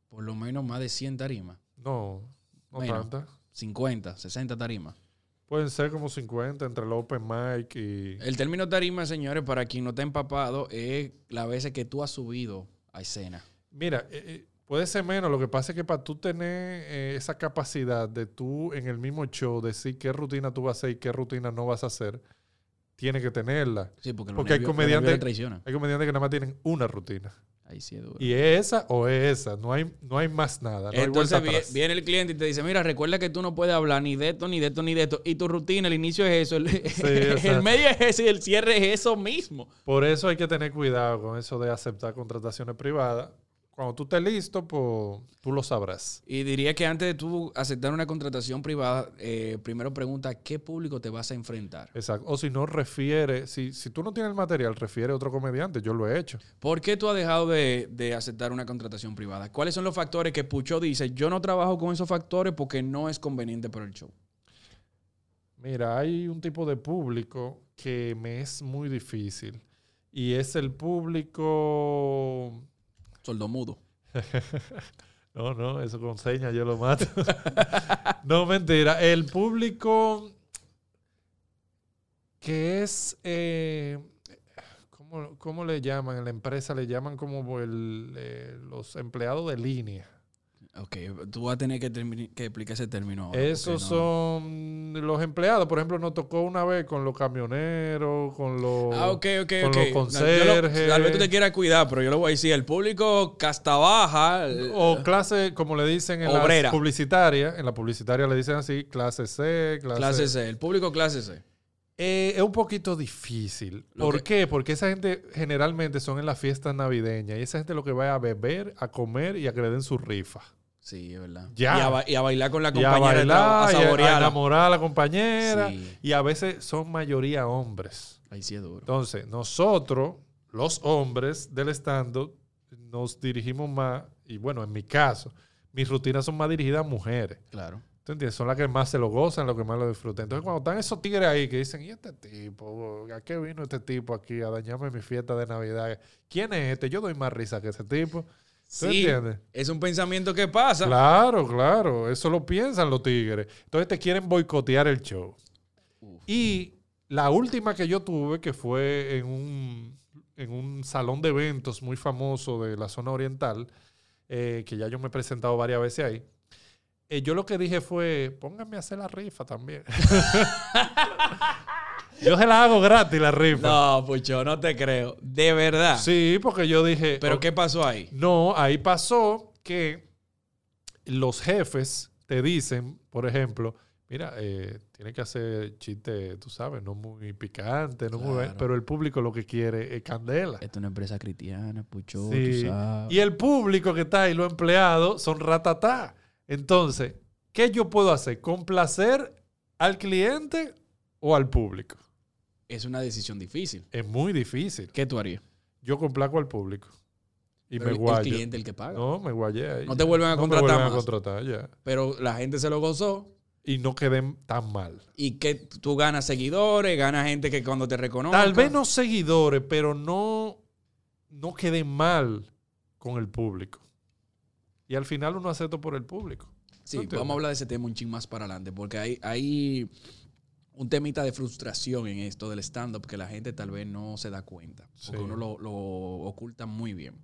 Por lo menos más de 100 tarimas. No, no Bueno. tanta. 50, 60 tarimas. Pueden ser como 50 entre el open mic y... El término tarima, señores, para quien no está empapado, es las veces que tú has subido a escena. Mira, eh, eh, puede ser menos. Lo que pasa es que para tú tener eh, esa capacidad de tú en el mismo show decir qué rutina tú vas a hacer y qué rutina no vas a hacer, tienes que tenerla. Sí, porque, Porque hay nervios- los comediantes-. Hay comediantes que nada más tienen una rutina. Ahí sí es duro. Y es esa o es esa. No hay, no hay más nada. No Entonces atrás. viene el cliente y te dice, mira, recuerda que tú no puedes hablar ni de esto, ni de esto, ni de esto. Y tu rutina, el inicio es eso, el, medio es eso y el cierre es eso mismo. Por eso hay que tener cuidado con eso de aceptar contrataciones privadas. Cuando tú estés listo, pues tú lo sabrás. Y diría que antes de tú aceptar una contratación privada, eh, primero pregunta qué público te vas a enfrentar. Exacto. O si no, refiere, si, si tú no tienes el material, refiere a otro comediante. Yo lo he hecho. ¿Por qué tú has dejado de, de aceptar una contratación privada? ¿Cuáles son los factores que Pucho dice, yo no trabajo con esos factores porque no es conveniente para el show? Mira, hay un tipo de público que me es muy difícil. Y es el público. Sordomudo. No, no, eso con señas yo lo mato. no, mentira. El público que es. eh, ¿cómo, cómo le llaman? En la empresa le llaman como el, eh, los empleados de línea. Ok, tú vas a tener que, que explicar ese término. ahora, Esos no- son los empleados. Por ejemplo, nos tocó una vez con los camioneros, con los. Ah, con ok. los No, yo lo- conserjes. tal vez tú te quieras cuidar, pero yo lo voy a decir. El público casta baja. eh, O clase, como le dicen en la publicitaria, en la publicitaria le dicen así, clase C, clase, clase C. El público clase C. Eh, es un poquito difícil. ¿Por que- qué? Porque esa gente generalmente son en las fiestas navideñas y esa gente lo que va a beber, a comer y a que le den su rifa. Sí, es verdad. Ya. Y, a, ba- y a bailar con la Y a compañera. a y a- a saborearla. enamorar a la compañera. Sí. Y a veces son mayoría hombres. Ahí sí es duro. Entonces, nosotros, los hombres del stand nos dirigimos más, y bueno, en mi caso, mis rutinas son más dirigidas a mujeres. Claro. ¿Tú entiendes? Son las que más se lo gozan, los que más lo disfrutan. Entonces, cuando están esos tigres ahí que dicen, ¿y este tipo? ¿A qué vino este tipo aquí a dañarme mi fiesta de Navidad? ¿Quién es este? Yo doy más risa que ese tipo. ¿Tú Sí, entiendes? es un pensamiento que pasa. Claro, claro. Eso lo piensan los tigres. Entonces te quieren boicotear el show. Uf. Y la última que yo tuve, que fue en un, en un salón de eventos muy famoso de la zona oriental, eh, que ya yo me he presentado varias veces ahí, eh, yo lo que dije fue, pónganme a hacer la rifa también. yo se la hago gratis, la rifa. No, Pucho, no te creo. De verdad. Sí, porque yo dije... ¿Pero "Ok, qué pasó ahí? no, ahí pasó que los jefes te dicen, por ejemplo, mira, eh, tiene que hacer chiste, tú sabes, no muy picante, no muy, pero el público lo que quiere es candela. Esto es una empresa cristiana, Pucho, Sí. tú sabes. Y el público que está ahí, los empleados, son ratatá. Entonces, ¿qué yo puedo hacer? ¿Complacer al cliente o al público? Es una decisión difícil. Es muy difícil. ¿Qué tú harías? Yo complaco al público. Y Pero me el- el cliente el que paga. No, me guayé ahí. No te vuelven a No me contratar vuelven a contratar, ya. Pero la gente se lo gozó. Y no queden tan mal. Y que tú ganas seguidores, ganas gente que cuando te reconoce. Tal vez no seguidores, pero no, no queden mal con el público. Y al final uno acepta por el público. Sí, vamos a hablar de ese tema un ching más para adelante, porque hay, hay un temita de frustración en esto del stand-up que la gente tal vez no se da cuenta, porque Sí. uno lo, lo oculta muy bien.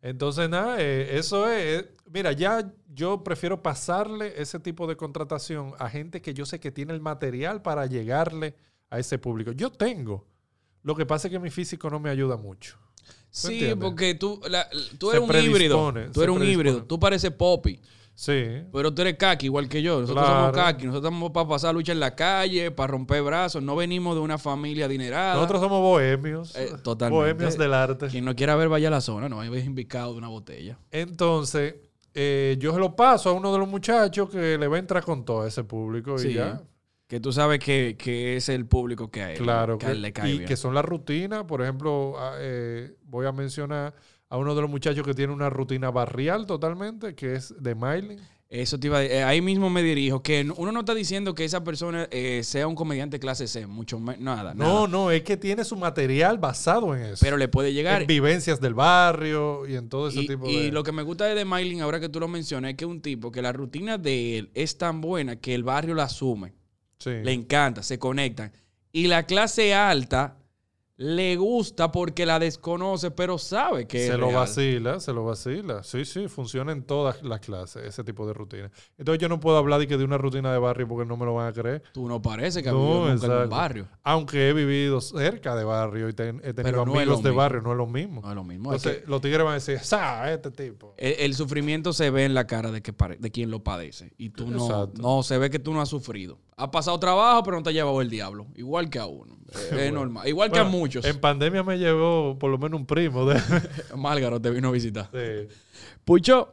Entonces, nada, eh, eso es. eh, Mira, ya yo prefiero pasarle ese tipo de contratación a gente que yo sé que tiene el material para llegarle a ese público. Yo tengo. Lo que pasa es que mi físico no me ayuda mucho. Sí, entiendes? porque tú, la- tú Se eres un híbrido. Tú eres un híbrido. Tú pareces Poppy, Sí. pero tú eres kaki igual que yo. Nosotros Claro. somos kaki. Nosotros estamos para pasar lucha en la calle, para romper brazos. No venimos de una familia adinerada. Nosotros somos bohemios. Eh, totalmente. Bohemios del arte. Quien no quiera ver, vaya a la zona. No, ves invicado de una botella. Entonces, eh, yo se lo paso a uno de los muchachos que le va a entrar con todo ese público y Sí. ya. Que tú sabes que, que es el público que él, Claro. que le cae y bien. que son las rutinas. Por ejemplo, a- eh, voy a mencionar a uno de los muchachos que tiene una rutina barrial totalmente, que es de Miley. Eso te iba a eh, ahí mismo me dirijo, que no- uno no está diciendo que esa persona eh, sea un comediante clase C, mucho menos, nada, No, nada. no, es que tiene su material basado en eso. Pero le puede llegar. en vivencias del barrio y en todo ese Y, tipo y de... lo que me gusta de The Mailing, ahora que tú lo mencionas, es que un tipo que la rutina de él es tan buena que el barrio la asume, Sí. le encanta, se conectan. Y la clase alta le gusta porque la desconoce, pero sabe que se es lo real. vacila, se lo vacila. Sí, sí, funciona en todas las clases ese tipo de rutina. Entonces yo no puedo hablar de, que de una rutina de barrio porque no me lo van a creer. Tú no parece que No, vivido nunca en un barrio. Aunque he vivido cerca de barrio y ten- he tenido no amigos de mismo. barrio, no es lo mismo. No es lo mismo. es Entonces que- los tigres van a decir, ¡sa! Este tipo. El, el sufrimiento se ve en la cara de, que pare- de quien lo padece. Y tú no, Exacto. no, se ve que tú no has sufrido. Has pasado trabajo, pero no te ha llevado el diablo. Igual que a uno. Es- Bueno. normal. Igual que a muchos. En pandemia me llevó por lo menos un primo de... Málgaro te vino a visitar. Sí. Pucho,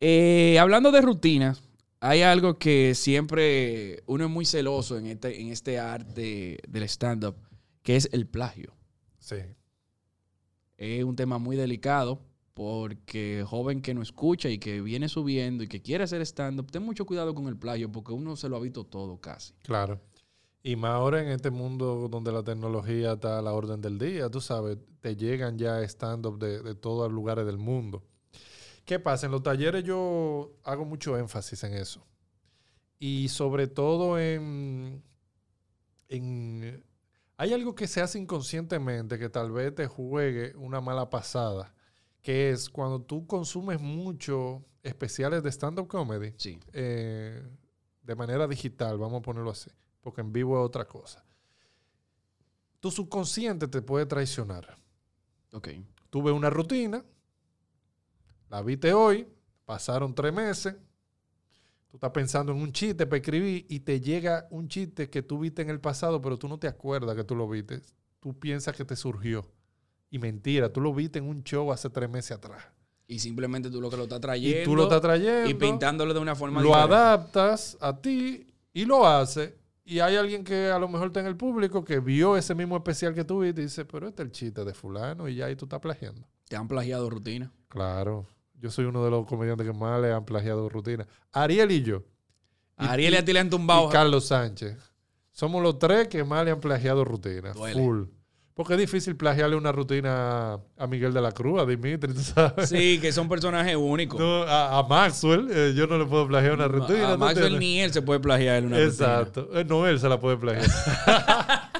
eh, hablando de rutinas, hay algo que siempre uno es muy celoso en este, en este arte del stand-up, que es el plagio. Sí. Es un tema muy delicado porque joven que no escucha y que viene subiendo y que quiere hacer stand-up, ten mucho cuidado con el plagio porque uno se lo ha visto todo casi. Claro. Y más ahora en este mundo donde la tecnología está a la orden del día, tú sabes, te llegan ya stand-up de, de todos los lugares del mundo. ¿Qué pasa? En los talleres yo hago mucho énfasis en eso. Y sobre todo en, en... Hay algo que se hace inconscientemente que tal vez te juegue una mala pasada, que es cuando tú consumes mucho especiales de stand-up comedy Sí. eh, de manera digital, vamos a ponerlo así, porque en vivo es otra cosa. Tu subconsciente te puede traicionar. Ok. Tuve una rutina, la viste hoy, pasaron tres meses, tú estás pensando en un chiste para escribir y te llega un chiste que tú viste en el pasado, pero tú no te acuerdas que tú lo viste. Tú piensas que te surgió. Y mentira, tú lo viste en un show hace tres meses atrás. Y simplemente tú lo que lo estás trayendo. Y tú lo estás trayendo. Y pintándolo de una forma lo diferente. adaptas a ti y lo hace. Y hay alguien que a lo mejor está en el público que vio ese mismo especial que tú y dice, pero este es el chiste de fulano y ya ahí tú estás plagiando. Te han plagiado rutina. Claro. Yo soy uno de los comediantes que más le han plagiado rutina. Ariel y yo. Y- Ariel y y- a ti le han y tumbado. Carlos Sánchez. Somos los tres que más le han plagiado rutina. Duele. Full. Porque es difícil plagiarle una rutina a Miguel de la Cruz, a Dimitri, tú sabes. Sí, que son personajes únicos. No, a, a Maxwell, eh, yo no le puedo plagiar una rutina. a ¿no Maxwell ni él se puede plagiar una rutina. Exacto. Eh, Noel se la puede plagiar.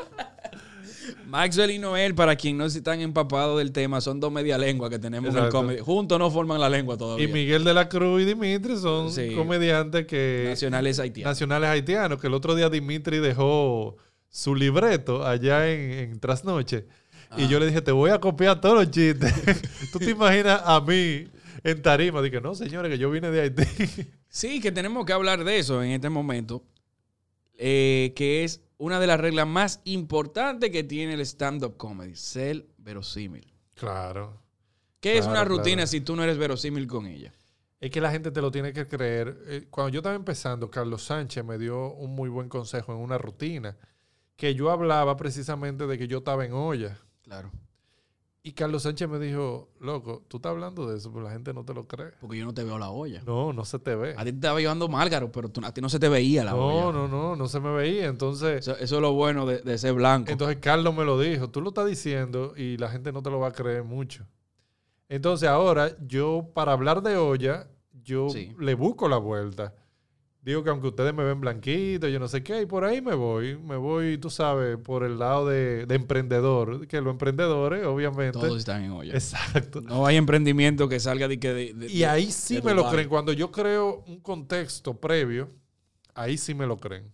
Maxwell y Noel, para quien no están empapados del tema, son dos media lenguas que tenemos en el comedy. Juntos no forman la lengua todavía. y Miguel de la Cruz y Dimitri son Sí. comediantes que Nacionales haitianos. nacionales haitianos. Que el otro día Dimitri dejó su libreto allá en, en Trasnoche. Ah. Y yo le dije, te voy a copiar todos los chistes. ¿Tú te imaginas a mí en tarima? Dije, no, señores, que yo vine de Haití. Sí, que tenemos que hablar de eso en este momento, eh, que es una de las reglas más importantes que tiene el stand-up comedy, ser verosímil. claro. ¿Qué es una rutina claro. si tú no eres verosímil con ella? es que la gente te lo tiene que creer. Eh, Cuando yo estaba empezando, Carlos Sánchez me dio un muy buen consejo en una rutina, que yo hablaba precisamente de que yo estaba en olla. Claro. Y Carlos Sánchez me dijo, loco, tú estás hablando de eso, pero la gente no te lo cree. Porque yo no te veo la olla. No, no se te ve. A ti te estaba llevando Márgaro, pero tú- a ti no se te veía la No, olla. no, no, no se me veía. Entonces, Eso, eso es lo bueno de, de ser blanco. entonces Carlos me lo dijo. Tú lo estás diciendo y la gente no te lo va a creer mucho. Entonces ahora yo, para hablar de olla, yo Sí. le busco la vuelta. Digo que aunque ustedes me ven blanquito, yo no sé qué, y por ahí me voy. Me voy, tú sabes, por el lado de, de emprendedor. Que los emprendedores, obviamente. Todos están en olla. Exacto. No hay emprendimiento que salga de que... de- de- Y ahí sí me lo creen. Cuando yo creo un contexto previo, ahí sí me lo creen.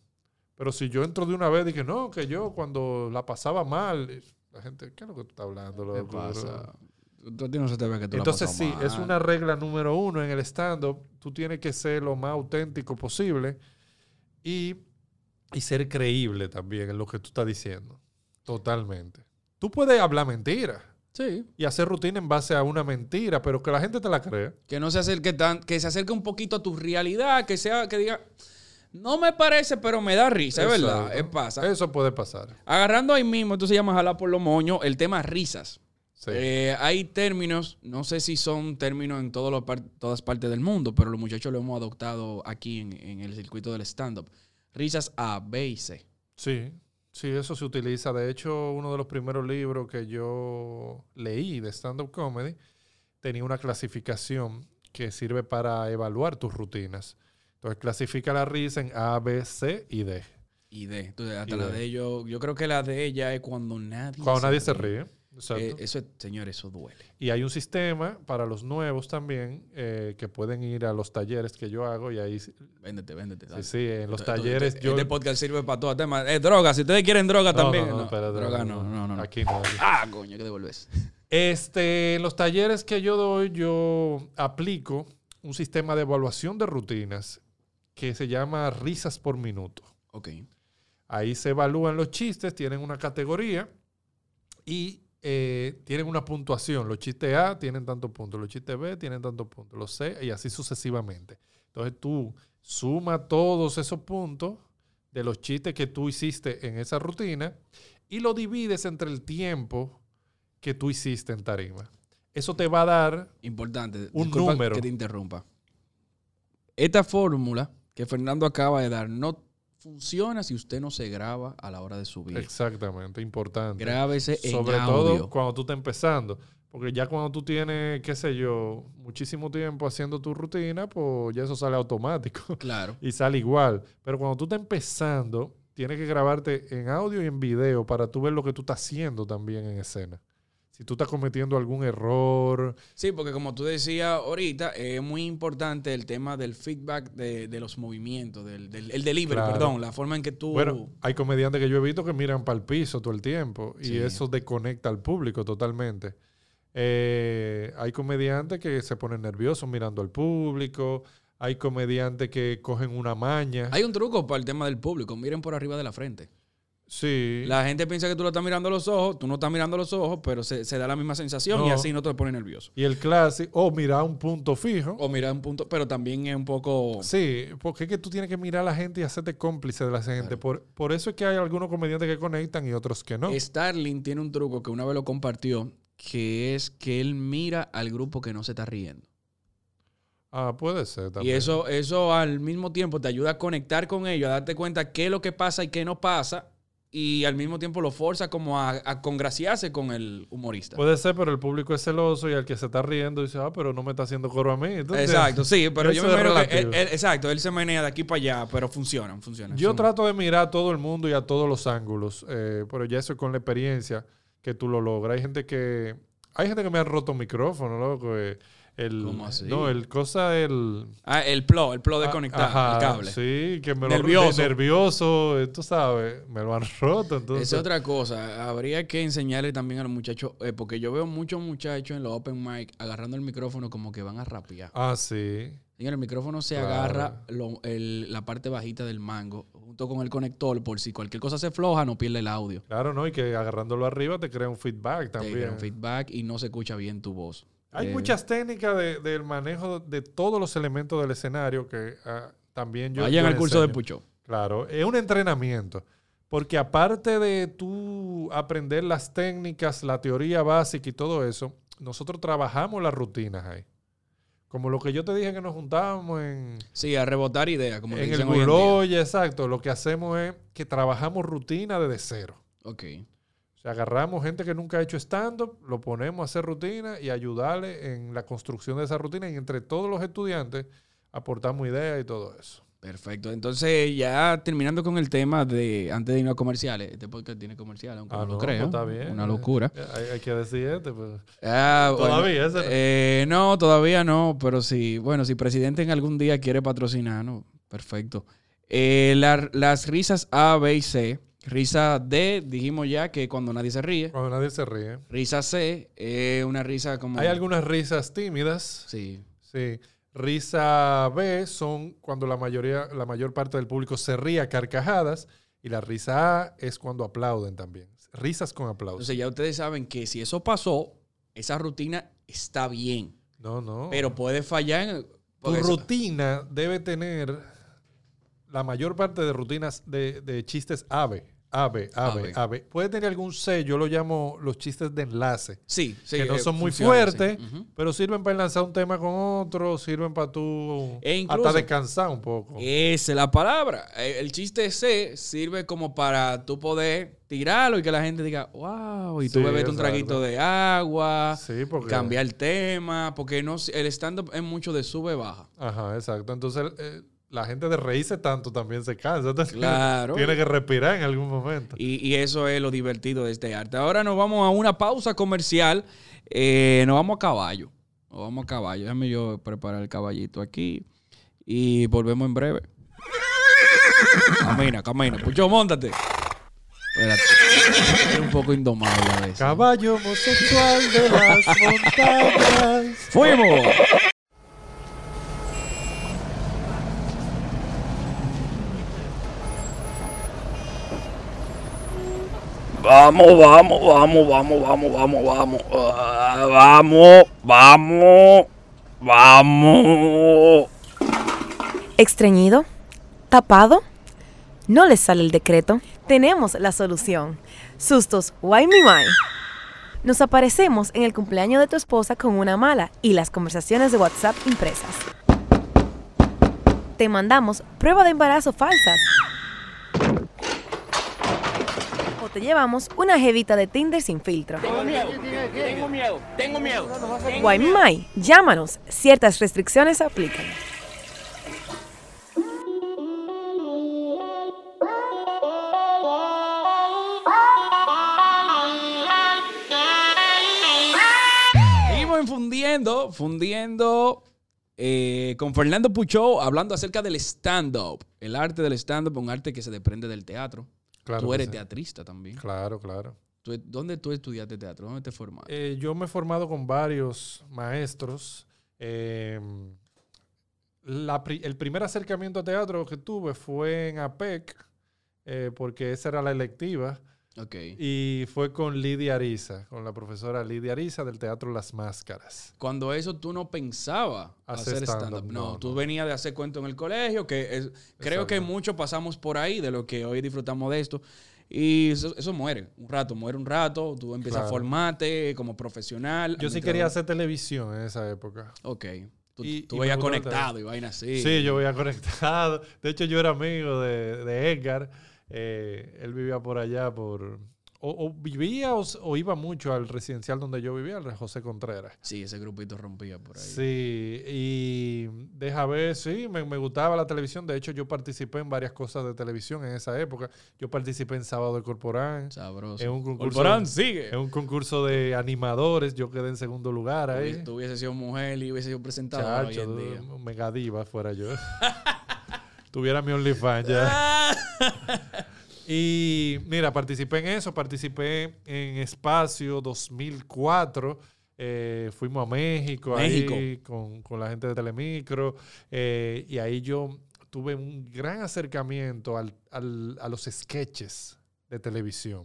Pero si yo entro de una vez y que no, que yo cuando la pasaba mal, la gente, ¿qué es lo que tú estás hablando? ¿Qué pasa? Tú- a ti no se te ve que tú la Entonces sí, es una regla número uno en el stand-up. Tú tienes que ser lo más auténtico posible y, y ser creíble también en lo que tú estás diciendo. Totalmente. Tú puedes hablar mentira Sí. y hacer rutina en base a una mentira, pero que la gente te la cree. Que no se acerque tan... Que se acerque un poquito a tu realidad. Que sea... Que diga... No me parece, pero me da risa. Es verdad. Es pasa. Eso puede pasar. Agarrando ahí mismo, esto se llama jalar por los moños, el tema risas. Sí. Eh, hay términos, no sé si son términos en par- todas partes del mundo, pero los muchachos lo hemos adoptado aquí en, en el circuito del stand-up. Risas A, B y C. Sí, sí, eso se utiliza. De hecho, uno de los primeros libros que yo leí de stand-up comedy tenía una clasificación que sirve para evaluar tus rutinas. Entonces, clasifica la risa en A, B, C y D. Y D. Entonces, hasta Y la D. D, yo, yo creo que la D ya es cuando nadie Cuando nadie se ríe. Eh, eso, es- señor, eso duele. y hay un sistema para los nuevos también eh, que pueden ir a los talleres que yo hago y ahí, sí, Véndete, véndete. dale. sí, en los talleres este, yo... este podcast sirve para todo tema. Eh, droga, si ustedes quieren droga No, también. no, no, No, espérate, droga no, no, no. no. Aquí no. Ah, coño, que devolves. Este, en los talleres que yo doy, yo aplico un sistema de evaluación de rutinas que se llama risas por minuto. Ok. Ahí se evalúan los chistes, tienen una categoría y eh, tienen una puntuación. Los chistes A tienen tantos puntos, los chistes B tienen tantos puntos, los C y así sucesivamente. Entonces tú suma todos esos puntos de los chistes que tú hiciste en esa rutina y lo divides entre el tiempo que tú hiciste en tarima. Eso te va a dar Importante. Un número. Que te interrumpa. Esta fórmula que Fernando acaba de dar no funciona si usted no se graba a la hora de subir. exactamente importante. Grábese en Sobre audio. todo cuando tú estás empezando. Porque ya cuando tú tienes, qué sé yo, muchísimo tiempo haciendo tu rutina, pues ya eso sale automático Claro. y sale igual. Pero cuando tú estás empezando, tienes que grabarte en audio y en video para tú ver lo que tú estás haciendo también en escena. Si tú estás cometiendo algún error, Sí, porque como tú decías ahorita, es muy importante el tema del feedback de, de los movimientos, del, del- el delivery, Claro. perdón, la forma en que tú... Bueno, hay comediantes que yo he visto que miran para el piso todo el tiempo y Sí. eso desconecta al público totalmente. Eh, hay comediantes que se ponen nerviosos mirando al público, hay comediantes que cogen una maña. Hay un truco para el tema del público. Miren por arriba de la frente. Sí, La gente piensa que tú lo estás mirando a los ojos, tú no estás mirando a los ojos, pero se, se da la misma sensación y así no te pone nervioso. y el clásico, o mirar un punto fijo. O mirar un punto, pero también es un poco... Sí, porque es que tú tienes que mirar a la gente y hacerte cómplice de la gente. Claro. Por, por eso es que hay algunos comediantes que conectan y otros que no. Starling tiene un truco que una vez lo compartió, que es que él mira al grupo que no se está riendo. Ah, puede ser Y también. eso, eso al mismo tiempo te ayuda a conectar con ellos, a darte cuenta qué es lo que pasa y qué no pasa. Y al mismo tiempo lo forza como a, a congraciarse con el humorista. Puede ser, pero el público es celoso y al que se está riendo dice, ah, pero no me está haciendo coro a mí. Entonces, Exacto, sí, pero yo me imagino que él, exacto, él se menea de aquí para allá, pero funciona, funciona. Yo trato de mirar a todo el mundo y a todos los ángulos, eh, pero ya eso es con la experiencia que tú lo logras. Hay gente que hay gente que me ha roto micrófono, loco. eh, el, ¿Cómo así? No, el cosa, el... Ah, el plo, el plo de Ah, conectar, ajá, el cable. Sí, que me Nervioso. lo... Nervioso, tú sabes, me lo han roto. Entonces, Esa es otra cosa. Habría que enseñarle también a los muchachos, eh, porque yo veo muchos muchachos en los open mic agarrando el micrófono como que van a rapear. Ah, sí. Señor, el micrófono se Claro. agarra lo- el- la parte bajita del mango junto con el conector por si cualquier cosa se floja, no pierde el audio. Claro, ¿no? Y que agarrándolo arriba te crea un feedback Te también. crea un feedback y no se escucha bien tu voz. Hay Eh, muchas técnicas de- del manejo de todos los elementos del escenario que ah, también yo. Vayan yo al curso de. Pucho. Claro, es un entrenamiento. Porque aparte de tú aprender las técnicas, la teoría básica y todo eso, nosotros trabajamos las rutinas ahí. Como lo que yo te dije que nos juntábamos en, Sí, a rebotar ideas, como en el dicen. Guloya, exacto. Lo que hacemos es que trabajamos rutina desde cero. Ok. O sea, agarramos gente que nunca ha hecho stand-up, lo ponemos a hacer rutina y ayudarle en la construcción de esa rutina. Y entre todos los estudiantes aportamos ideas y todo eso. Perfecto. Entonces, ya terminando con el tema de, antes de irnos a comerciales, este podcast tiene comerciales, aunque no, lo pues creo. está bien. Una locura. Eh, Hay, hay que decir este, pues. Ah, bueno, Todavía, ese no. eh, no, todavía no, pero sí. Bueno, si presidente en algún día quiere patrocinar, no, perfecto. Eh, la- las risas A, B y C. Risa D, dijimos ya que cuando nadie se ríe. Cuando nadie se ríe. Risa C, es una risa como... Hay algunas risas tímidas. Sí, Sí. Risa B son cuando la mayoría, la mayor parte del público se ríe a carcajadas. Y la risa A es cuando aplauden también. Risas con aplausos. entonces ya ustedes saben que si eso pasó, esa rutina está bien, no, no. pero puede fallar. en- Tu eso- rutina debe tener la mayor parte de rutinas de, de chistes ave. Ave, ave, Ave. Puede tener algún C, yo lo llamo los chistes de enlace. Sí, sí. que no eh, son muy funciona, fuertes, sí. Pero sirven para enlazar un tema con otro, sirven para tú E incluso- hasta descansar un poco. Esa es la palabra. Eh, El chiste C sirve como para tú poder tirarlo y que la gente diga, wow, y tú Sí, bebete un traguito de agua, Sí, porque... cambiar el tema, porque no el stand-up es mucho de sube-baja. Ajá, exacto. Entonces, eh, la gente de reírse tanto también se cansa. Entonces, Claro. Tiene que respirar en algún momento. Y, y eso es lo divertido de este arte. Ahora nos vamos a una pausa comercial. Eh, nos vamos a caballo. Nos vamos a caballo. Déjame yo preparar el caballito aquí. Y volvemos en breve. Camina, camina. Pucho, montate. Espérate. Es un poco indomable a veces. Caballo homosexual de las montañas. ¡Fuimos! Vamos, vamos, vamos, vamos, vamos, vamos, vamos. Ah, vamos, vamos, vamos. ¿Extrañido? ¿Tapado? ¿No les sale el decreto? Tenemos la solución. Sustos, why me my. Nos aparecemos en el cumpleaños de tu esposa con una mala y las conversaciones de WhatsApp impresas. Te mandamos prueba de embarazo falsas. Te llevamos una jevita de Tinder sin filtro. Tengo miedo, tengo miedo, tengo miedo. My. Llámanos. Ciertas restricciones se aplican. Seguimos en fundiendo, fundiendo eh, con Fernando Puchó, hablando acerca del stand-up. El arte del stand-up, un arte que se desprende del teatro. Claro tú eres sí. teatrista también. Claro, claro. Tú- ¿Dónde tú estudiaste teatro? ¿Dónde te formaste? Eh, yo me he formado con varios maestros. Eh, la pri- el primer acercamiento a teatro que tuve fue en APEC, eh, porque esa era la electiva, ok. y fue con Lidia Ariza, con la profesora Lidia Ariza del Teatro Las Máscaras. Cuando eso tú no pensabas Hacer hacer stand-up. No, no, tú no. venías de hacer cuento en el colegio, que es- creo que muchos pasamos por ahí de lo que hoy disfrutamos de esto. Y eso, eso muere, un rato, muere un rato, tú empiezas a formarte como profesional. Yo sí quería hacer televisión en esa época. Ok. Tú, Y- tú y me veías conectado y vainas así. Sí, yo veía conectado. De hecho, yo era amigo de, de Edgar. Eh, él vivía por allá, por... O, o vivía o, iba mucho al residencial donde yo vivía, al de José Contreras. Sí, ese grupito rompía por ahí. Sí, y deja ver, sí, me, me gustaba la televisión. De hecho, yo participé en varias cosas de televisión en esa época. Yo participé en Sábado de Corporán, Sabroso. en un concurso, Corporán, sigue. en un concurso de animadores. Yo quedé en segundo lugar ahí. Tú hubiese sido mujer y hubiese sido presentador hoy Chacho, en día. un mega diva fuera yo. Tuviera mi OnlyFans ya. Y mira, participé en eso, participé en Espacio 2004. eh, fuimos a México, México. ahí con, con la gente de Telemicro. eh, y ahí yo tuve un gran acercamiento al- al- a los sketches de televisión.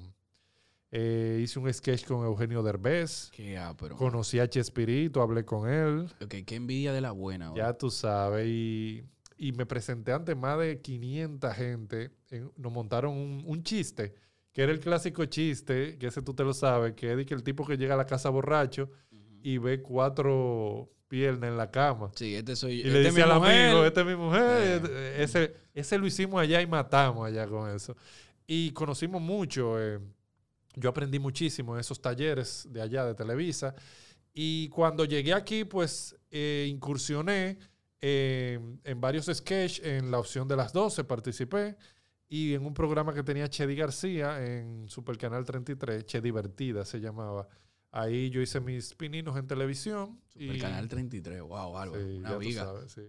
Eh, hice un sketch con Eugenio Derbez. Qué pero Conocí a Chespirito, hablé con él. Ok, qué envidia de la buena. Ya tú sabes. Y, y me presenté ante más de 500 gente. En- nos montaron un, un chiste, que era el clásico chiste, que ese tú te lo sabes, que es que el tipo que llega a la casa borracho y ve cuatro piernas en la cama. Sí, este soy Y este le dice mi al mujer. amigo, esta es mi mujer. Eh. Este- Ese, ese lo hicimos allá y matamos allá con eso. Y conocimos mucho. eh, yo aprendí muchísimo en esos talleres de allá de Televisa. Y cuando llegué aquí, pues eh, incursioné eh, en varios sketches. En la opción de las 12 participé. Y en un programa que tenía Chedi García en Supercanal 33, Che Divertida se llamaba. Ahí yo hice mis pininos en televisión. El y- canal 33, wow, algo. Sí, una viga. sabes, sí.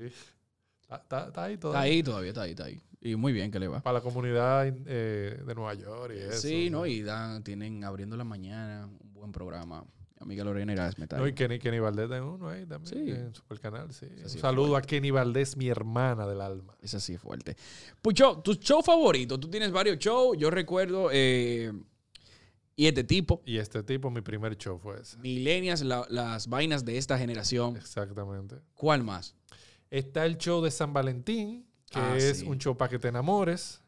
Está, está- está ahí Está todavía. ahí todavía, está ahí, está ahí. Y muy bien que le va. Para la comunidad eh, de Nueva York y eso. sí, ¿no? Y dan, tienen abriendo la mañana un buen programa. Mi amiga Lorena Erasme está No, y Kenny, Kenny Valdés de uno ahí también. Sí. En sí. Ese Un sí es saludo a Kenny Valdés, mi hermana del alma. Es fuerte. Pucho, tu show favorito. Tú tienes varios shows. Yo recuerdo. eh, y este tipo. Y este tipo, mi primer show fue ese. Milenias, la- las vainas de esta generación. Exactamente. ¿Cuál más? Está el show de San Valentín, que Ah, es sí. un show para que te enamores.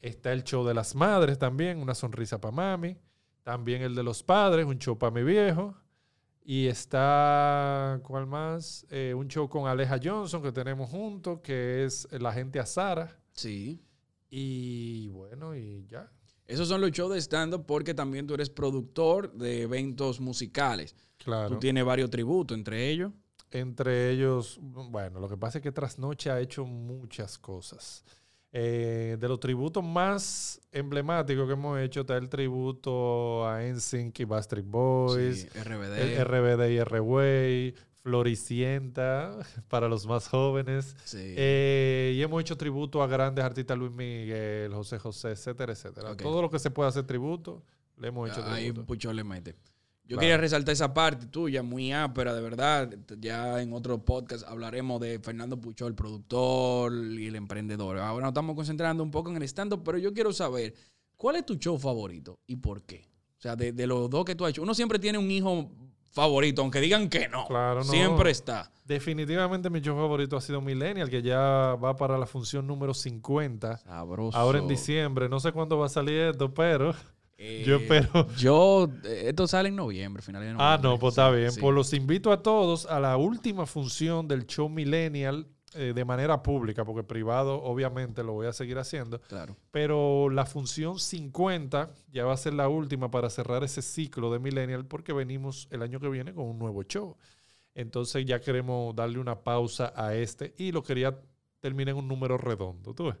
Está el show de las madres también, una sonrisa para mami. También el de los padres, un show para mi viejo. Y está, ¿cuál más? Eh, un show con Aleja Johnson que tenemos juntos, que es La gente a Sara. Sí. Y bueno, y ya. Esos son los shows de stand-up porque también tú eres productor de eventos musicales. Claro. Tú tienes varios tributos, entre ellos. Entre ellos, bueno, lo que pasa es que Trasnoche ha hecho muchas cosas. Eh, de los tributos más emblemáticos que hemos hecho está el tributo a NSYNC y Backstreet Boys, Sí, RBD. RBD y R-Way, Floricienta para los más jóvenes. Sí. Eh, y hemos hecho tributo a grandes artistas, Luis Miguel, José José, etcétera, etcétera. Todo lo que se puede hacer tributo, le hemos hecho Ahí tributo. Pucho le mete. Yo Claro. quería resaltar esa parte tuya, muy ápera, de verdad. Ya en otro podcast hablaremos de Fernando Pucho, el productor y el emprendedor. Ahora nos estamos concentrando un poco en el stand-up, pero yo quiero saber, ¿cuál es tu show favorito y por qué? O sea, de, de los dos que tú has hecho. Uno siempre tiene un hijo favorito, aunque digan que no. Claro, no. Siempre está. Definitivamente mi show favorito ha sido Millennial, que ya va para la función número 50. Sabroso. Ahora en diciembre. No sé cuándo va a salir esto, pero Eh, yo espero. Yo, eh, esto sale en noviembre, finales de noviembre. Ah, no, pues está bien. sí. Pues los invito a todos a la última función del show Millennial eh, de manera pública, porque privado obviamente lo voy a seguir haciendo. Claro. Pero la función 50 ya va a ser la última para cerrar ese ciclo de Millennial, porque venimos el año que viene con un nuevo show. Entonces ya queremos darle una pausa a este y lo quería terminar en un número redondo. ¿tú ves?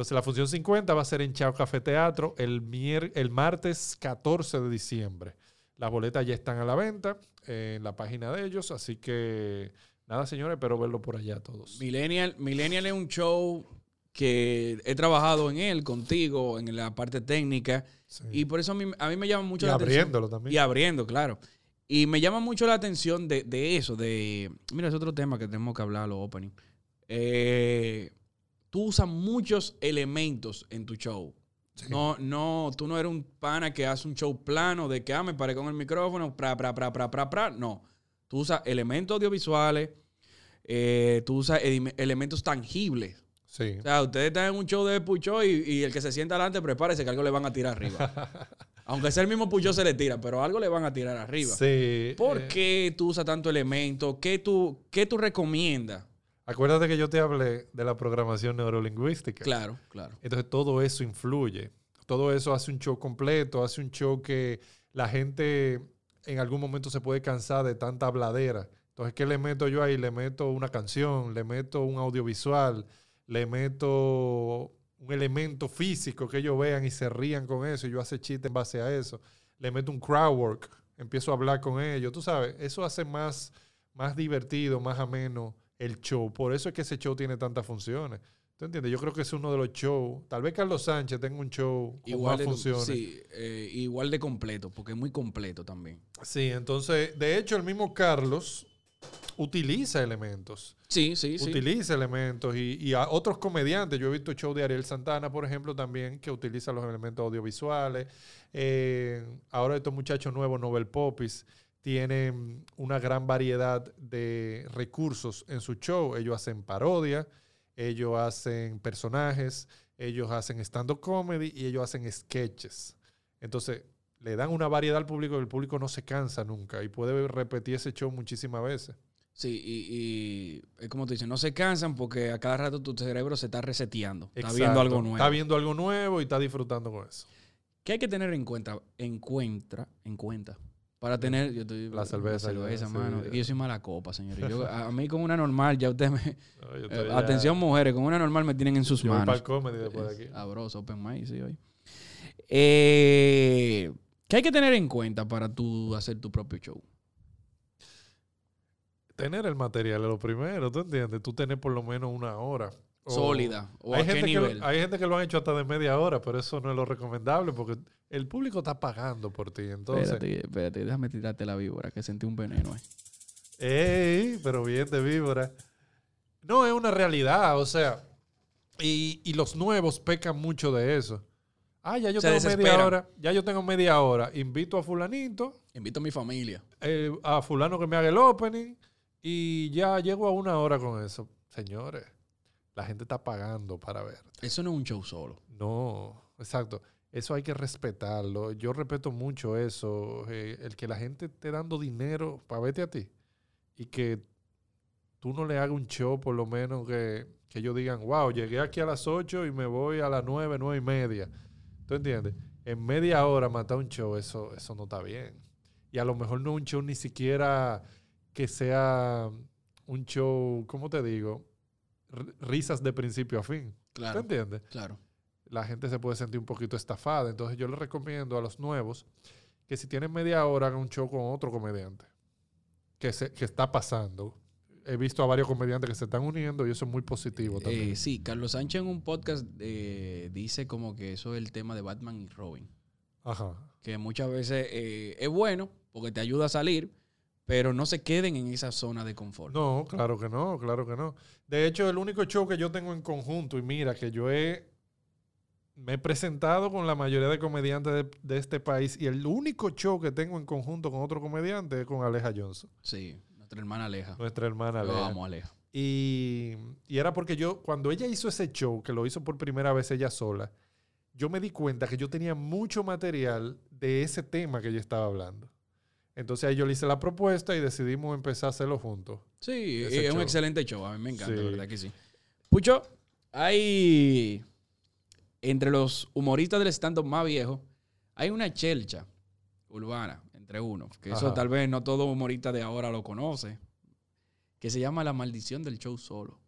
Entonces la función 50 va a ser en Chao Café Teatro el, mier- el martes 14 de diciembre. Las boletas ya están a la venta en la página de ellos, así que nada, señores, espero verlo por allá todos. Millennial, Millennial es un show que he trabajado en él contigo, en la parte técnica, Sí. y por eso a mí, a mí me llama mucho Y la abriéndolo atención. también. Y abriendo, claro. Y me llama mucho la atención de, de eso, de... Mira, es otro tema que tenemos que hablar, los opening. Eh, tú usas muchos elementos en tu show. No, no, tú no eres un pana que hace un show plano de que ah, me paré con el micrófono, pra, pra, pra, pra, pra, pra. No. Tú usas elementos audiovisuales, eh, tú usas elementos tangibles. Sí. O sea, ustedes están en un show de Pucho y, y el que se sienta adelante, prepárese que algo le van a tirar arriba. Aunque sea el mismo Pucho se le tira, pero algo le van a tirar arriba. Sí. ¿Por eh, qué tú usas tanto elemento? ¿Qué tú, qué tú recomiendas? Acuérdate que yo te hablé de la programación neurolingüística. Claro, claro. Entonces todo eso influye. Todo eso hace un show completo, hace un show que la gente en algún momento se puede cansar de tanta habladera. Entonces, ¿qué le meto yo ahí? Le meto una canción, le meto un audiovisual, le meto un elemento físico que ellos vean y se rían con eso y yo hace chiste en base a eso. Le meto un crowd work, empiezo a hablar con ellos. Tú sabes, eso hace más, más divertido, más ameno el show. Por eso es que ese show tiene tantas funciones. ¿Tú entiendes? Yo creo que es uno de los shows. Tal vez Carlos Sánchez tenga un show con Igual más de, funciones. sí, eh, igual de completo, porque es muy completo también. Sí, entonces, de hecho, el mismo Carlos utiliza elementos. Sí, sí, sí. Utiliza elementos y, y a otros comediantes. Yo he visto show de Ariel Santana, por ejemplo, también, que utiliza los elementos audiovisuales. Eh, ahora estos muchachos nuevos, Nobel Popis, tienen una gran variedad de recursos en su show. Ellos hacen parodia, ellos hacen personajes, ellos hacen stand-up comedy y ellos hacen sketches. Entonces, le dan una variedad al público y el público no se cansa nunca y puede repetir ese show muchísimas veces. Sí, y, y es como tú dices, no se cansan porque a cada rato tu cerebro se está reseteando. Está viendo algo nuevo. Está viendo algo nuevo y está disfrutando con eso. ¿Qué hay que tener en cuenta? En cuenta, en cuenta. Para tener. Yo estoy, La cerveza, La cerveza, sí. mano. Que yo soy mala copa, señores. Yo- a, mí con una normal, ya ustedes me. No, eh, ya- atención, mujeres, con una normal me tienen en sus yo voy para manos. el comedy después de aquí. Sabroso, open mic, sí, hoy. Eh, ¿Qué hay que tener en cuenta para tú hacer tu propio show? Tener el material es lo primero, ¿tú entiendes? Tú tener por lo menos una hora. O- Sólida. ¿O hay, a qué gente nivel? que, hay gente que lo han hecho hasta de media hora, pero eso no es lo recomendable porque el público está pagando por ti. Entonces, espérate, espérate, déjame tirarte la víbora, que sentí un veneno ahí. ¡ey! Pero bien de víbora. No, es una realidad, o sea, y, y los nuevos pecan mucho de eso. Ah, ya yo Se tengo media hora, ya yo tengo media hora. Invito a fulanito, Invito a mi familia. eh, a fulano que me haga el opening y ya llego a una hora con eso. Señores, la gente está pagando para ver. Eso no es un show solo. No, exacto. Eso hay que respetarlo. Yo respeto mucho eso. eh, el que la gente esté dando dinero para verte a ti y que tú no le hagas un show, por lo menos que, que ellos digan, wow, llegué aquí a las 8 y me voy a las 9, 9 y media. ¿Tú entiendes? En media hora matar un show, eso, eso no está bien. Y a lo mejor no un show ni siquiera que sea un show, ¿cómo te digo? R- risas de principio a fin. ¿Tú Claro, entiendes? claro. La gente se puede sentir un poquito estafada. Entonces yo les recomiendo a los nuevos que si tienen media hora hagan un show con otro comediante. Que, se, que está pasando. He visto a varios comediantes que se están uniendo y eso es muy positivo también. Eh, sí, Carlos Sánchez en un podcast eh, dice como que eso es el tema de Batman y Robin. Ajá. Que muchas veces eh, es bueno porque te ayuda a salir, pero no se queden en esa zona de confort. No, claro que no, claro que no. De hecho, el único show que yo tengo en conjunto, y mira que yo he me he presentado con la mayoría de comediantes de, de este país, y el único show que tengo en conjunto con otro comediante es con Aleja Johnson, Sí, nuestra hermana Aleja. nuestra hermana Lo Aleja. amo, Aleja. Y, y era porque yo, cuando ella hizo ese show, que lo hizo por primera vez ella sola, yo me di cuenta que yo tenía mucho material de ese tema que ella estaba hablando. Entonces ahí yo le hice la propuesta y decidimos empezar a hacerlo juntos. Sí, es un excelente show. A mí me encanta, Sí. la verdad que sí. Pucho, hay entre los humoristas del stand-up más viejos, hay una chelcha urbana entre uno, que eso Ajá. tal vez no todo humorista de ahora lo conoce, que se llama La maldición del show solo.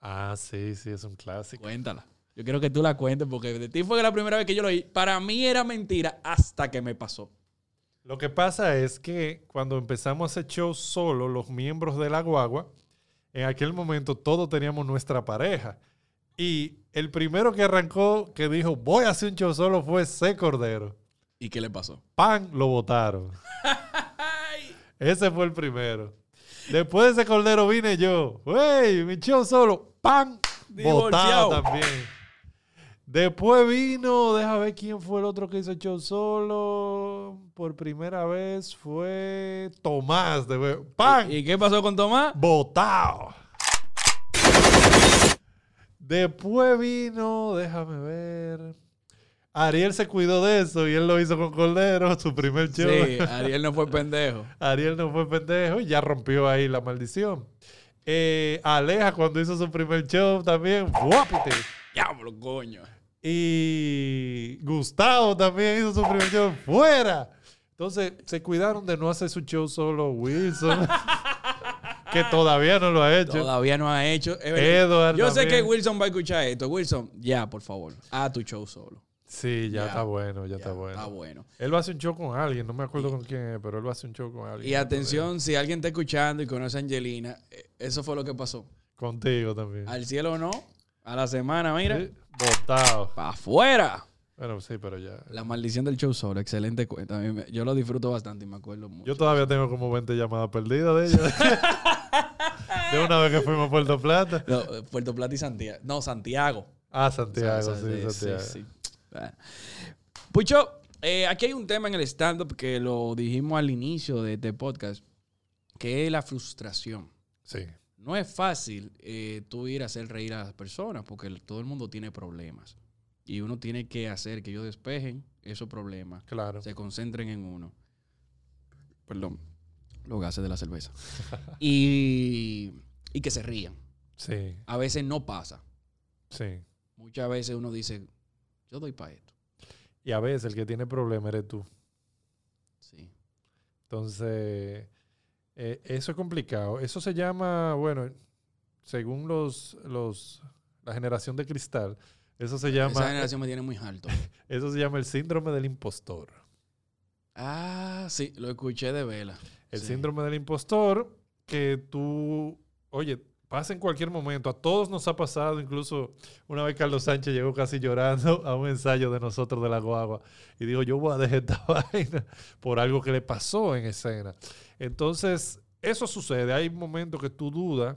Ah, sí, sí, es un clásico. Cuéntala. Yo quiero que tú la cuentes porque de ti fue la primera vez que yo lo oí. Para mí era mentira hasta que me pasó. Lo que pasa es que cuando empezamos a hacer show solo, los miembros de la guagua, en aquel momento todos teníamos nuestra pareja. Y el primero que arrancó, que dijo, voy a hacer un show solo, fue C. Cordero. ¿Y qué le pasó? ¡Pan! Lo votaron. Ese fue el primero. Después de ese Cordero vine yo. ¡Wey! Mi show solo. ¡Pan! Votado también. Después vino, deja ver quién fue el otro que hizo show solo. Por primera vez fue Tomás. De ¡Pan! ¿Y qué pasó con Tomás? Votado. Después vino, déjame ver. Ariel se cuidó de eso y él lo hizo con Cordero, su primer show. Sí, Ariel no fue pendejo. Ariel no fue pendejo y ya rompió ahí la maldición. Eh, Aleja cuando hizo su primer show también, guapite. Diablo, coño. Y Gustavo también hizo su primer show, fuera. Entonces se cuidaron de no hacer su show solo Wilson, que todavía no lo ha hecho. Todavía no ha hecho. Edward Yo sé que. Wilson va a escuchar esto. Wilson, ya, por favor, haz tu show solo. Sí, ya, Ya. está bueno, ya, está bueno. Está bueno. Él va a hacer un show con alguien, no me acuerdo con quién es, pero él va a hacer un show con alguien. Y atención, si alguien está escuchando y conoce a Angelina, eh, eso fue lo que pasó. Contigo también. Al cielo no, a la semana, mira, Sí, Votado. para afuera. Bueno, sí, pero ya. La maldición del show solo, excelente cuenta. A mí me- yo lo disfruto bastante y me acuerdo mucho. Yo todavía tengo como 20 llamadas perdidas de ella. de una vez que fuimos a Puerto Plata. No, Puerto Plata y Santiago. No, Santiago. Ah, Santiago, sí, sí, Santiago. sí, sí. Bueno. Pucho, eh, aquí hay un tema en el stand-up que lo dijimos al inicio de este podcast, que es la frustración. Sí, No es fácil eh, tú ir a hacer reír a las personas porque el- todo el mundo tiene problemas. Y uno tiene que hacer que ellos despejen esos problemas, claro. se concentren en uno. Perdón, los gases de la cerveza. y, y que se rían. Sí, A veces no pasa. sí. Muchas veces uno dice, yo doy para esto. Y a veces el que tiene problema eres tú. Sí. Entonces, eh, eso es complicado. Eso se llama, bueno, según los, los la generación de cristal, eso se llama, Esa generación me tiene muy alto. eso se llama el síndrome del impostor. ah, sí, lo escuché de vela. El Sí. síndrome del impostor, que tú, oye, pasa en cualquier momento. A todos nos ha pasado, incluso una vez Carlos Sánchez llegó casi llorando a un ensayo de nosotros de la guagua y dijo, yo voy a dejar esta vaina por algo que le pasó en escena. Entonces, eso sucede. Hay momentos que tú dudas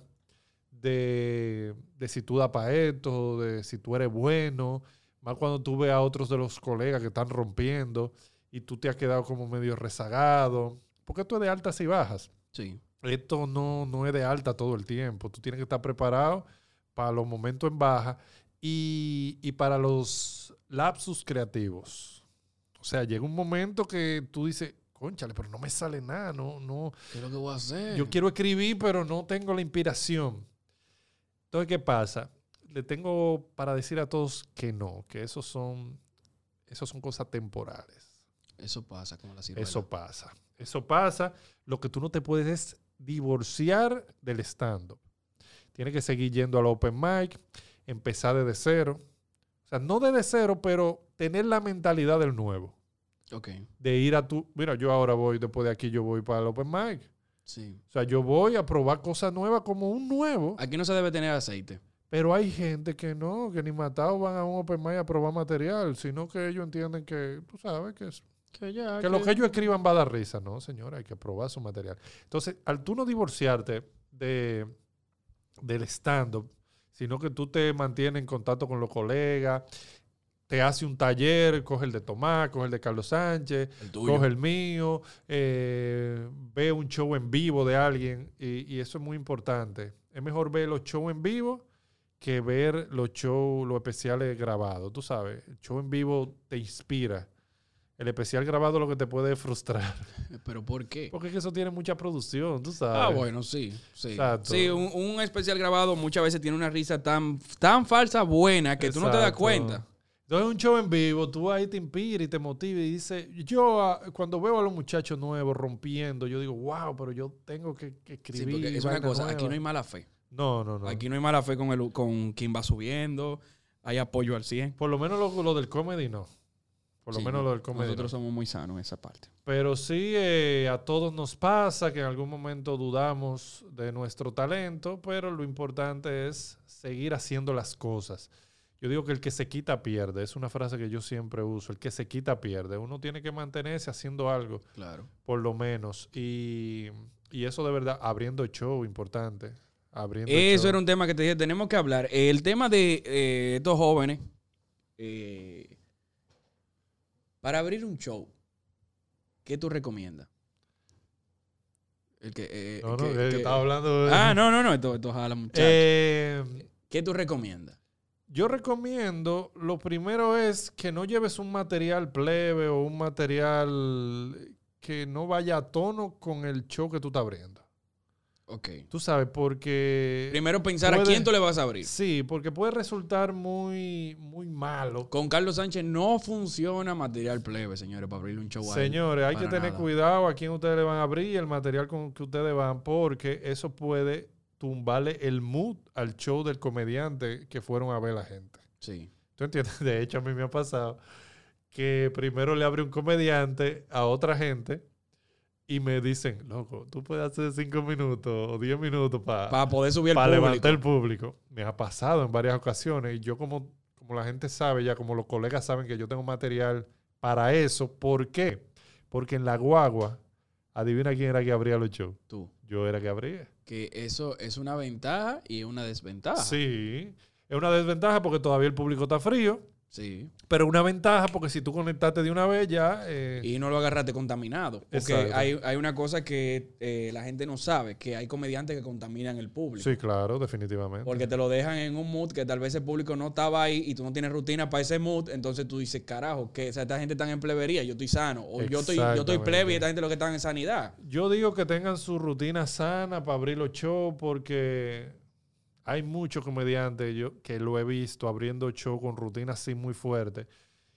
de, de si tú das para esto, de si tú eres bueno, más cuando tú ves a otros de los colegas que están rompiendo y tú te has quedado como medio rezagado, porque esto es de altas y bajas. Sí. Esto no, no es de alta todo el tiempo. Tú tienes que estar preparado para los momentos en baja y, y para los lapsus creativos. O sea, llega un momento que tú dices, conchale, pero no me sale nada, no, no, ¿Qué es lo que voy a hacer? yo quiero escribir, pero no tengo la inspiración. Entonces, ¿qué pasa? Le tengo para decir a todos que no, que esos son, esos son cosas temporales. Eso pasa como la ciruela. Eso pasa. Eso pasa. Lo que tú no te puedes es divorciar del stand-up. Tienes que seguir yendo al open mic, empezar desde cero. O sea, no desde cero, pero tener la mentalidad del nuevo. Ok, De ir a tu... Mira, yo ahora voy, después de aquí yo voy para el open mic. sí. O sea, yo voy a probar cosas nuevas como un nuevo. Aquí no se debe tener aceite. Pero hay gente que no, que ni matado van a un open mic a probar material, sino que ellos entienden que, tú sabes, que es Que ya. que lo que ellos escriban va a dar risa. No, señora, hay que probar su material. Entonces, al tú no divorciarte de, del stand-up, sino que tú te mantienes en contacto con los colegas, te hace un taller, coge el de Tomás, coge el de Carlos Sánchez, El tuyo. coge el mío, eh, ve un show en vivo de alguien y, y eso es muy importante. Es mejor ver los shows en vivo que ver los shows, los especiales grabados. Tú sabes, el show en vivo te inspira. El especial grabado lo que te puede frustrar. ¿Pero por qué? Porque es que eso tiene mucha producción, tú sabes. Ah, bueno, sí. Sí, Exacto. sí un, un especial grabado muchas veces tiene una risa tan, tan falsa buena que tú no te das Exacto. cuenta. Entonces, un show en vivo, tú ahí te inspira y te motiva y dices, yo ah, cuando veo a los muchachos nuevos rompiendo, yo digo, wow, pero yo tengo que, que Sí, escribir. porque es una cosa, aquí nueva". no hay mala fe. No, no, no. Aquí no hay mala fe con, el, con quien va subiendo. Hay apoyo al 100. Por lo menos lo, lo del comedy no. Por lo Sí, menos lo del comedy. Nosotros no. somos muy sanos en esa parte. Pero sí, eh, a todos nos pasa que en algún momento dudamos de nuestro talento, pero lo importante es seguir haciendo las cosas. Yo digo que el que se quita pierde, es una frase que yo siempre uso, el que se quita pierde. Uno tiene que mantenerse haciendo algo, Claro. por lo menos. Y, y eso de verdad, abriendo show, importante. Abriendo Eso show. era un tema que te dije, tenemos que hablar. El tema de eh, estos jóvenes, eh, para abrir un show, ¿qué tú recomiendas? El que, eh, No, no, que- que- que- que estaba hablando de... Ah, no, no, no, esto, esto es a la muchacha. Eh, ¿Qué tú recomiendas? Yo recomiendo, lo primero es que no lleves un material plebe o un material que no vaya a tono con el show que tú estás abriendo. Ok. Tú sabes, porque... Primero pensar a quién tú le vas a abrir. Sí, porque puede resultar muy, muy malo. Con Carlos Sánchez no funciona material plebe, señores, para abrirle un show a él. Señores, hay que tener nada. cuidado a quién ustedes le van a abrir y el material con que ustedes van, porque eso puede tumbarle el mood al show del comediante que fueron a ver la gente. Sí. ¿Tú entiendes? De hecho, a mí me ha pasado que primero le abre un comediante a otra gente y me dicen, loco, tú puedes hacer cinco minutos o diez minutos para Para poder subir el público. levantar el público. Me ha pasado en varias ocasiones y yo como, como la gente sabe ya, como los colegas saben que yo tengo material para eso. ¿Por qué? Porque en la guagua, adivina quién era que abría los shows. Tú. Yo era que abría. Que eso es una ventaja y una desventaja. Sí. Es una desventaja porque todavía el público está frío. Sí. Pero una ventaja porque si tú conectaste de una vez ya... eh, Y no lo agarraste contaminado. Porque hay, hay una cosa que eh, la gente no sabe, que hay comediantes que contaminan el público. sí, claro, definitivamente. Porque te lo dejan en un mood que tal vez el público no estaba ahí y tú no tienes rutina para ese mood, entonces tú dices, carajo, que o sea, esta gente está en plebería, yo estoy sano, o yo estoy, yo estoy plebe y esta gente lo que está en sanidad. Yo digo que tengan su rutina sana para abrir los shows porque hay muchos comediantes yo, que lo he visto abriendo shows con rutinas así muy fuertes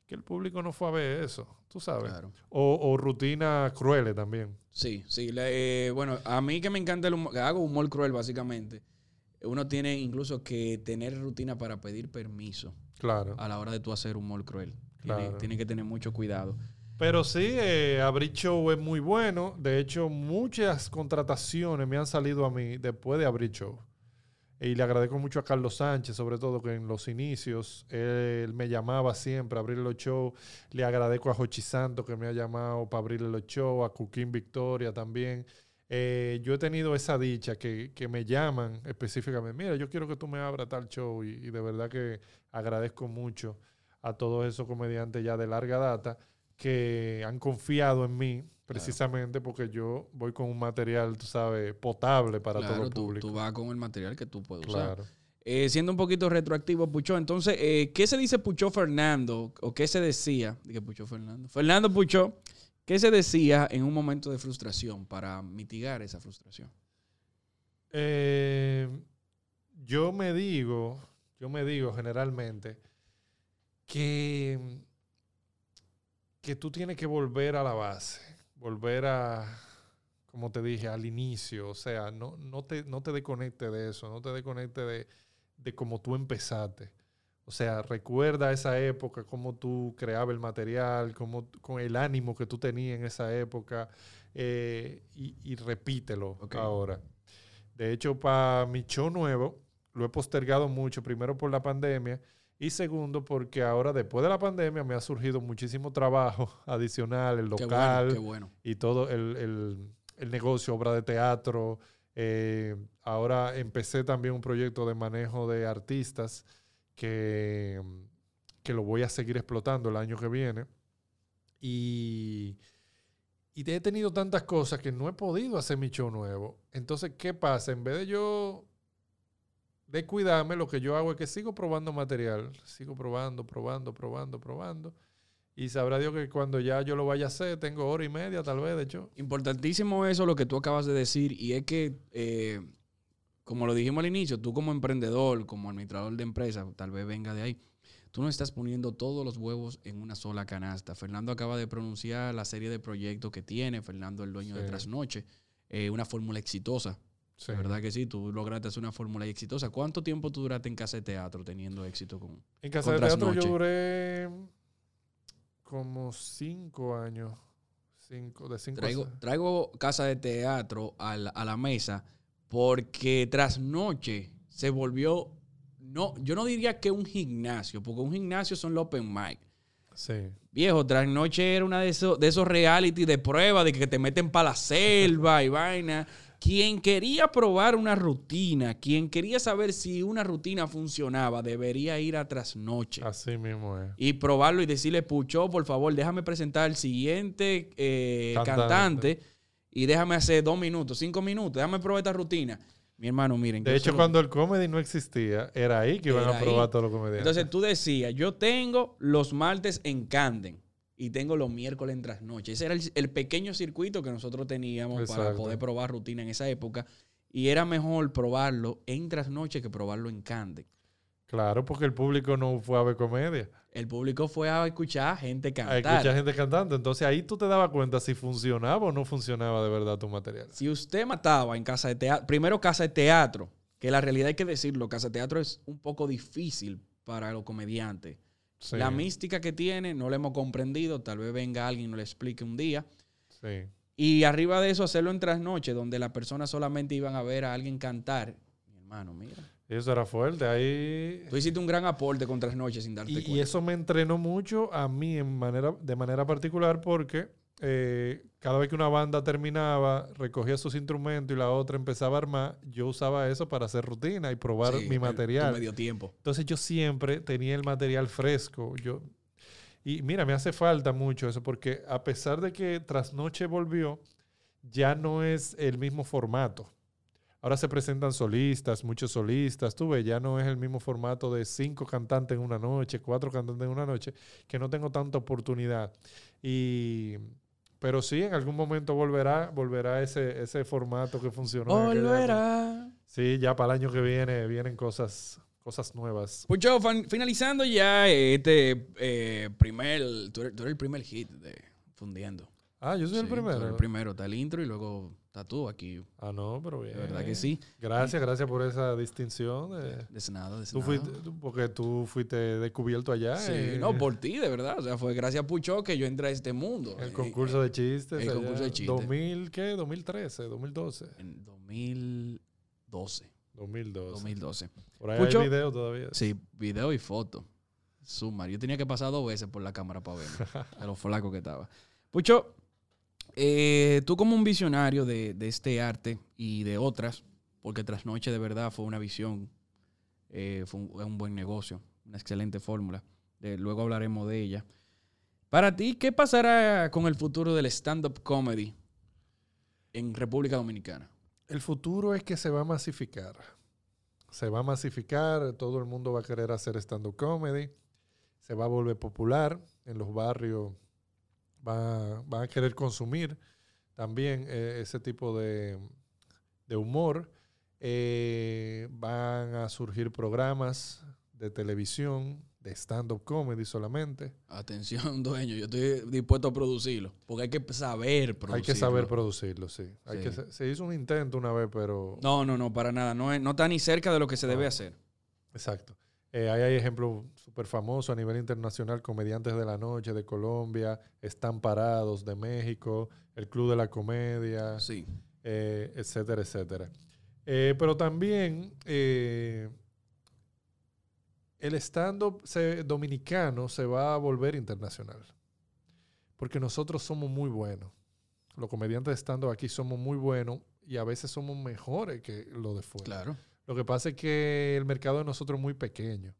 que el público no fue a ver eso, tú sabes. Claro. O, o rutinas crueles también. Sí, sí. le- eh, bueno, a mí que me encanta el humor, hago humor cruel básicamente, uno tiene incluso que tener rutina para pedir permiso Claro. a la hora de tú hacer humor cruel. Tiene, Claro. tiene que tener mucho cuidado. Pero sí, eh, abrir show es muy bueno. De hecho, muchas contrataciones me han salido a mí después de abrir show. Y le agradezco mucho a Carlos Sánchez, sobre todo que en los inicios él me llamaba siempre a abrir los shows. Le agradezco a Jochi Santo que me ha llamado para abrirle los shows, a Cuquín Victoria también. Eh, yo he tenido esa dicha que, que me llaman específicamente. Mira, yo quiero que tú me abras tal show y, y de verdad que agradezco mucho a todos esos comediantes ya de larga data que han confiado en mí precisamente porque yo voy con un material, tú sabes, potable para todo el tú, público. tú vas con el material que tú puedes usar. Eh, siendo un poquito retroactivo, Pucho, entonces, eh, ¿qué se dice Pucho Fernando? ¿O qué se decía? Dije Pucho Fernando. Fernando Pucho, ¿qué se decía en un momento de frustración para mitigar esa frustración? Eh, yo me digo, yo me digo generalmente que, que tú tienes que volver a la base, volver a, como te dije, al inicio, o sea, no, no, te, no te desconectes de eso, no te desconectes de, de cómo tú empezaste. O sea, recuerda esa época, cómo tú creabas el material, cómo, con el ánimo que tú tenías en esa época, eh, y, y repítelo ahora. De hecho, para mi show nuevo, lo he postergado mucho, primero por la pandemia y segundo porque ahora, después de la pandemia, me ha surgido muchísimo trabajo adicional, el Qué local bueno, qué bueno. y todo el, el- el negocio, obra de teatro. Eh, ahora empecé también un proyecto de manejo de artistas que, que lo voy a seguir explotando el año que viene. Y, y he tenido tantas cosas que no he podido hacer mi show nuevo. Entonces, ¿qué pasa? En vez de yo descuidarme, lo que yo hago es que sigo probando material. Sigo probando, probando, probando, probando. Y sabrá Dios que cuando ya yo lo vaya a hacer, tengo hora y media tal vez de hecho. Importantísimo eso lo que tú acabas de decir y es que, eh, como lo dijimos al inicio, tú como emprendedor, como administrador de empresa, tal vez venga de ahí, tú no estás poniendo todos los huevos en una sola canasta. Fernando acaba de pronunciar la serie de proyectos que tiene, Fernando el dueño de. Trasnoche, eh, una fórmula exitosa. Sí. Verdad que sí, tú lograste hacer una fórmula exitosa. ¿Cuánto tiempo tú duraste en casa de teatro teniendo éxito con...? En casa Con de teatro yo duré como cinco años. Cinco, de cinco Traigo, traigo casa de teatro a la, a la mesa porque tras noche se volvió, no, yo no diría que un gimnasio, porque un gimnasio son los open mic. Sí. Viejo, tras noche era una de esos, de esos reality de prueba, de que te meten para la selva y vaina. Quien quería probar una rutina, quien quería saber si una rutina funcionaba, debería ir a trasnoche Así mismo es. y probarlo y decirle, Pucho, por favor, déjame presentar al siguiente eh, Cantante. cantante. y déjame hacer dos minutos, cinco minutos, déjame probar esta rutina. Mi hermano, miren. De hecho, cuando el comedy no existía, era ahí que iban Era a probar ahí. todos los comediantes. Entonces tú decías, yo tengo los martes en Canden y tengo los miércoles en trasnoche. Ese era el, el pequeño circuito que nosotros teníamos para poder probar rutina en esa época. Y era mejor probarlo en trasnoche que probarlo en Canden. claro, porque el público no fue a ver comedia. El público fue a escuchar gente A cantar. escuchar gente cantando. Entonces ahí tú te dabas cuenta si funcionaba o no funcionaba de verdad tu material. Si usted mataba en casa de teatro, primero casa de teatro, que la realidad hay que decirlo, casa de teatro es un poco difícil para los comediantes. Sí, La mística que tiene no la hemos comprendido, tal vez venga alguien y nos lo explique un día. sí. Y arriba de eso hacerlo en trasnoche, donde las personas solamente iban a ver a alguien cantar. Mi hermano, mira. Eso era fuerte. Ahí. Tú hiciste un gran aporte con Trasnoche sin darte Y, cuenta. y eso me entrenó mucho a mí en manera, de manera particular porque eh, cada vez que una banda terminaba, recogía sus instrumentos y la otra empezaba a armar, yo usaba eso para hacer rutina y probar Sí, mi el- material. tu medio tiempo. Entonces yo siempre tenía el material fresco. Yo, y mira, me hace falta mucho eso porque a pesar de que Trasnoche volvió, ya no es el mismo formato. Ahora se presentan solistas, muchos solistas. Tú ves, ya no es el mismo formato de cinco cantantes en una noche, cuatro cantantes en una noche, que no tengo tanta oportunidad. Y, pero sí, en algún momento volverá, volverá ese, ese formato que funcionó. Volverá. Sí, ya para el año que viene vienen cosas, cosas nuevas. Pucho, fan- finalizando ya este eh, primer, tú eres, tú eres el primer hit de Fundiendo. Ah, yo soy el Sí, tú primero. El primero, está el intro y luego está tú aquí. Ah, no, pero bien. De verdad que sí. Gracias, gracias por esa distinción. de- De nada, de tú nada. fuiste, tú- porque tú fuiste descubierto allá Sí, no, por ti, de verdad. O sea, fue gracias a Pucho que yo entré a este mundo. el Eh, concurso de chistes. el allá. concurso de chistes. 2000, ¿qué? 2013, 2012. En 2012. 2012. 2012. Por ahí Pucho- hay video todavía. Sí, video y foto. Sumar. Yo tenía que pasar dos veces por la cámara para verme. de lo flaco que estaba. Pucho, eh, tú como un visionario de, este arte y de otras, porque Trasnoche de verdad fue una visión, eh, fue un, buen negocio, una excelente fórmula. De- luego hablaremos de ella. Para ti, ¿qué pasará con el futuro del stand-up comedy en República Dominicana? El futuro es que se va a masificar. Se va a masificar, todo el mundo va a querer hacer stand-up comedy, se va a volver popular, en los barrios va- van a querer consumir también eh, ese tipo de, de humor. Eh, van a surgir programas de televisión, de stand-up comedy solamente. Atención, dueño, yo estoy dispuesto a producirlo, porque hay que saber producirlo. Hay que saber producirlo, sí. Hay Sí. que se hizo un intento una vez, pero... No, no, no, para nada. No, es- no está ni cerca de lo que se debe hacer. Exacto. Eh, ahí hay ejemplos súper famosos a nivel internacional, comediantes de la noche de Colombia, Están Parados de México, el Club de la Comedia, Sí. eh, etcétera, etcétera. Eh, pero también el stand-up dominicano se va a volver internacional, porque nosotros somos muy buenos. Los comediantes de stand-up aquí somos muy buenos y a veces somos mejores que los de fuera. Claro. Lo que pasa es que el mercado de nosotros es muy pequeño.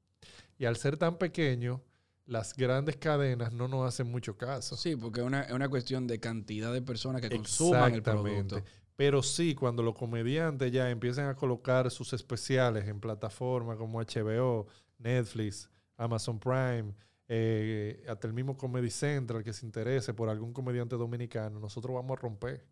Y al ser tan pequeño, las grandes cadenas no nos hacen mucho caso. Sí, porque es una, es una cuestión de cantidad de personas que consuman el producto. Pero sí, cuando los comediantes ya empiezan a colocar sus especiales en plataformas como HBO, Netflix, Amazon Prime, eh, hasta el mismo Comedy Central que se interese por algún comediante dominicano, nosotros vamos a romper.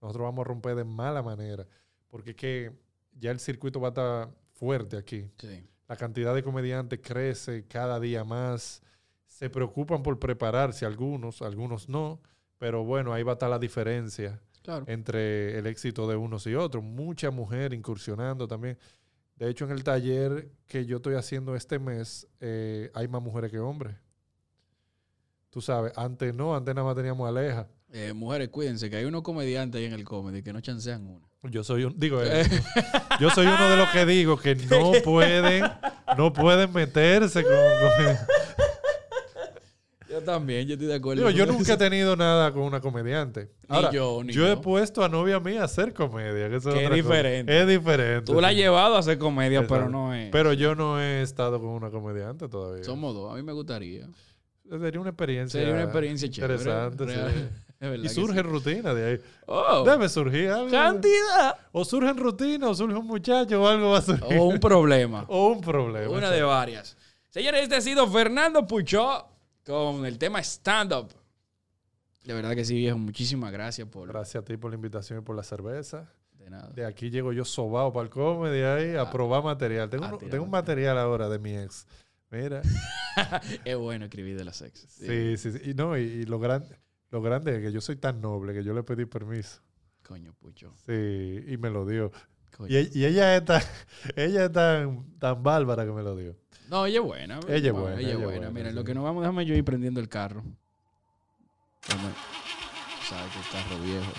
Nosotros vamos a romper de mala manera. Porque es que ya el circuito va a estar fuerte aquí. Sí. La cantidad de comediantes crece cada día más. Se preocupan por prepararse algunos, algunos no. Pero bueno, ahí va a estar la diferencia Claro. entre el éxito de unos y otros. Mucha mujer incursionando también. De hecho, en el taller que yo estoy haciendo este mes, eh, hay más mujeres que hombres. Tú sabes, antes no, antes nada más teníamos aleja. Eh, mujeres, cuídense, que hay unos comediantes ahí en el comedy que no chancean una. Yo soy un, digo, eh, yo soy uno de los que digo que no pueden, no pueden meterse con, con- Yo también, yo estoy de acuerdo. Digo, yo nunca he tenido nada con una comediante. Ni Ahora, yo, ni he yo. puesto a novia mía a hacer comedia. Que, eso es cosa. diferente. Es diferente. Tú la has llevado a hacer comedia, pero no es. Pero yo no he estado con una comediante todavía. Somos dos. A mí me gustaría. Sería una experiencia. Sería una experiencia chévere. Interesante, Real- sí. Y surge sí. rutina de ahí. Oh, Debe surgir algo. cantidad. O surge en rutina, o surge un muchacho, o algo va a surgir. O un problema. O un problema. Una de varias. Señores, este ha sido Fernando Puchó con el tema stand-up. De verdad que sí, viejo. Muchísimas gracias por... Gracias a ti por la invitación y por la cerveza. De nada. De aquí llego yo sobado para el comedy ahí a Ah. probar material. Tengo, un- tengo un material. ahora de mi ex. Mira. es bueno escribir de las ex. Sí, sí, sí. Y no, y, y lo, gran, lo grande es que yo soy tan noble que yo le pedí permiso. Coño, Pucho. Sí, y me lo dio. Y, e- y ella es tan, ella es tan, tan bárbara que me lo dio. No, ella es buena. Ella es buena, Ella es ella es buena. buena, Mira, sí. lo que nos vamos, déjame yo ir prendiendo el carro. Déjame- Sabes que el carro viejo.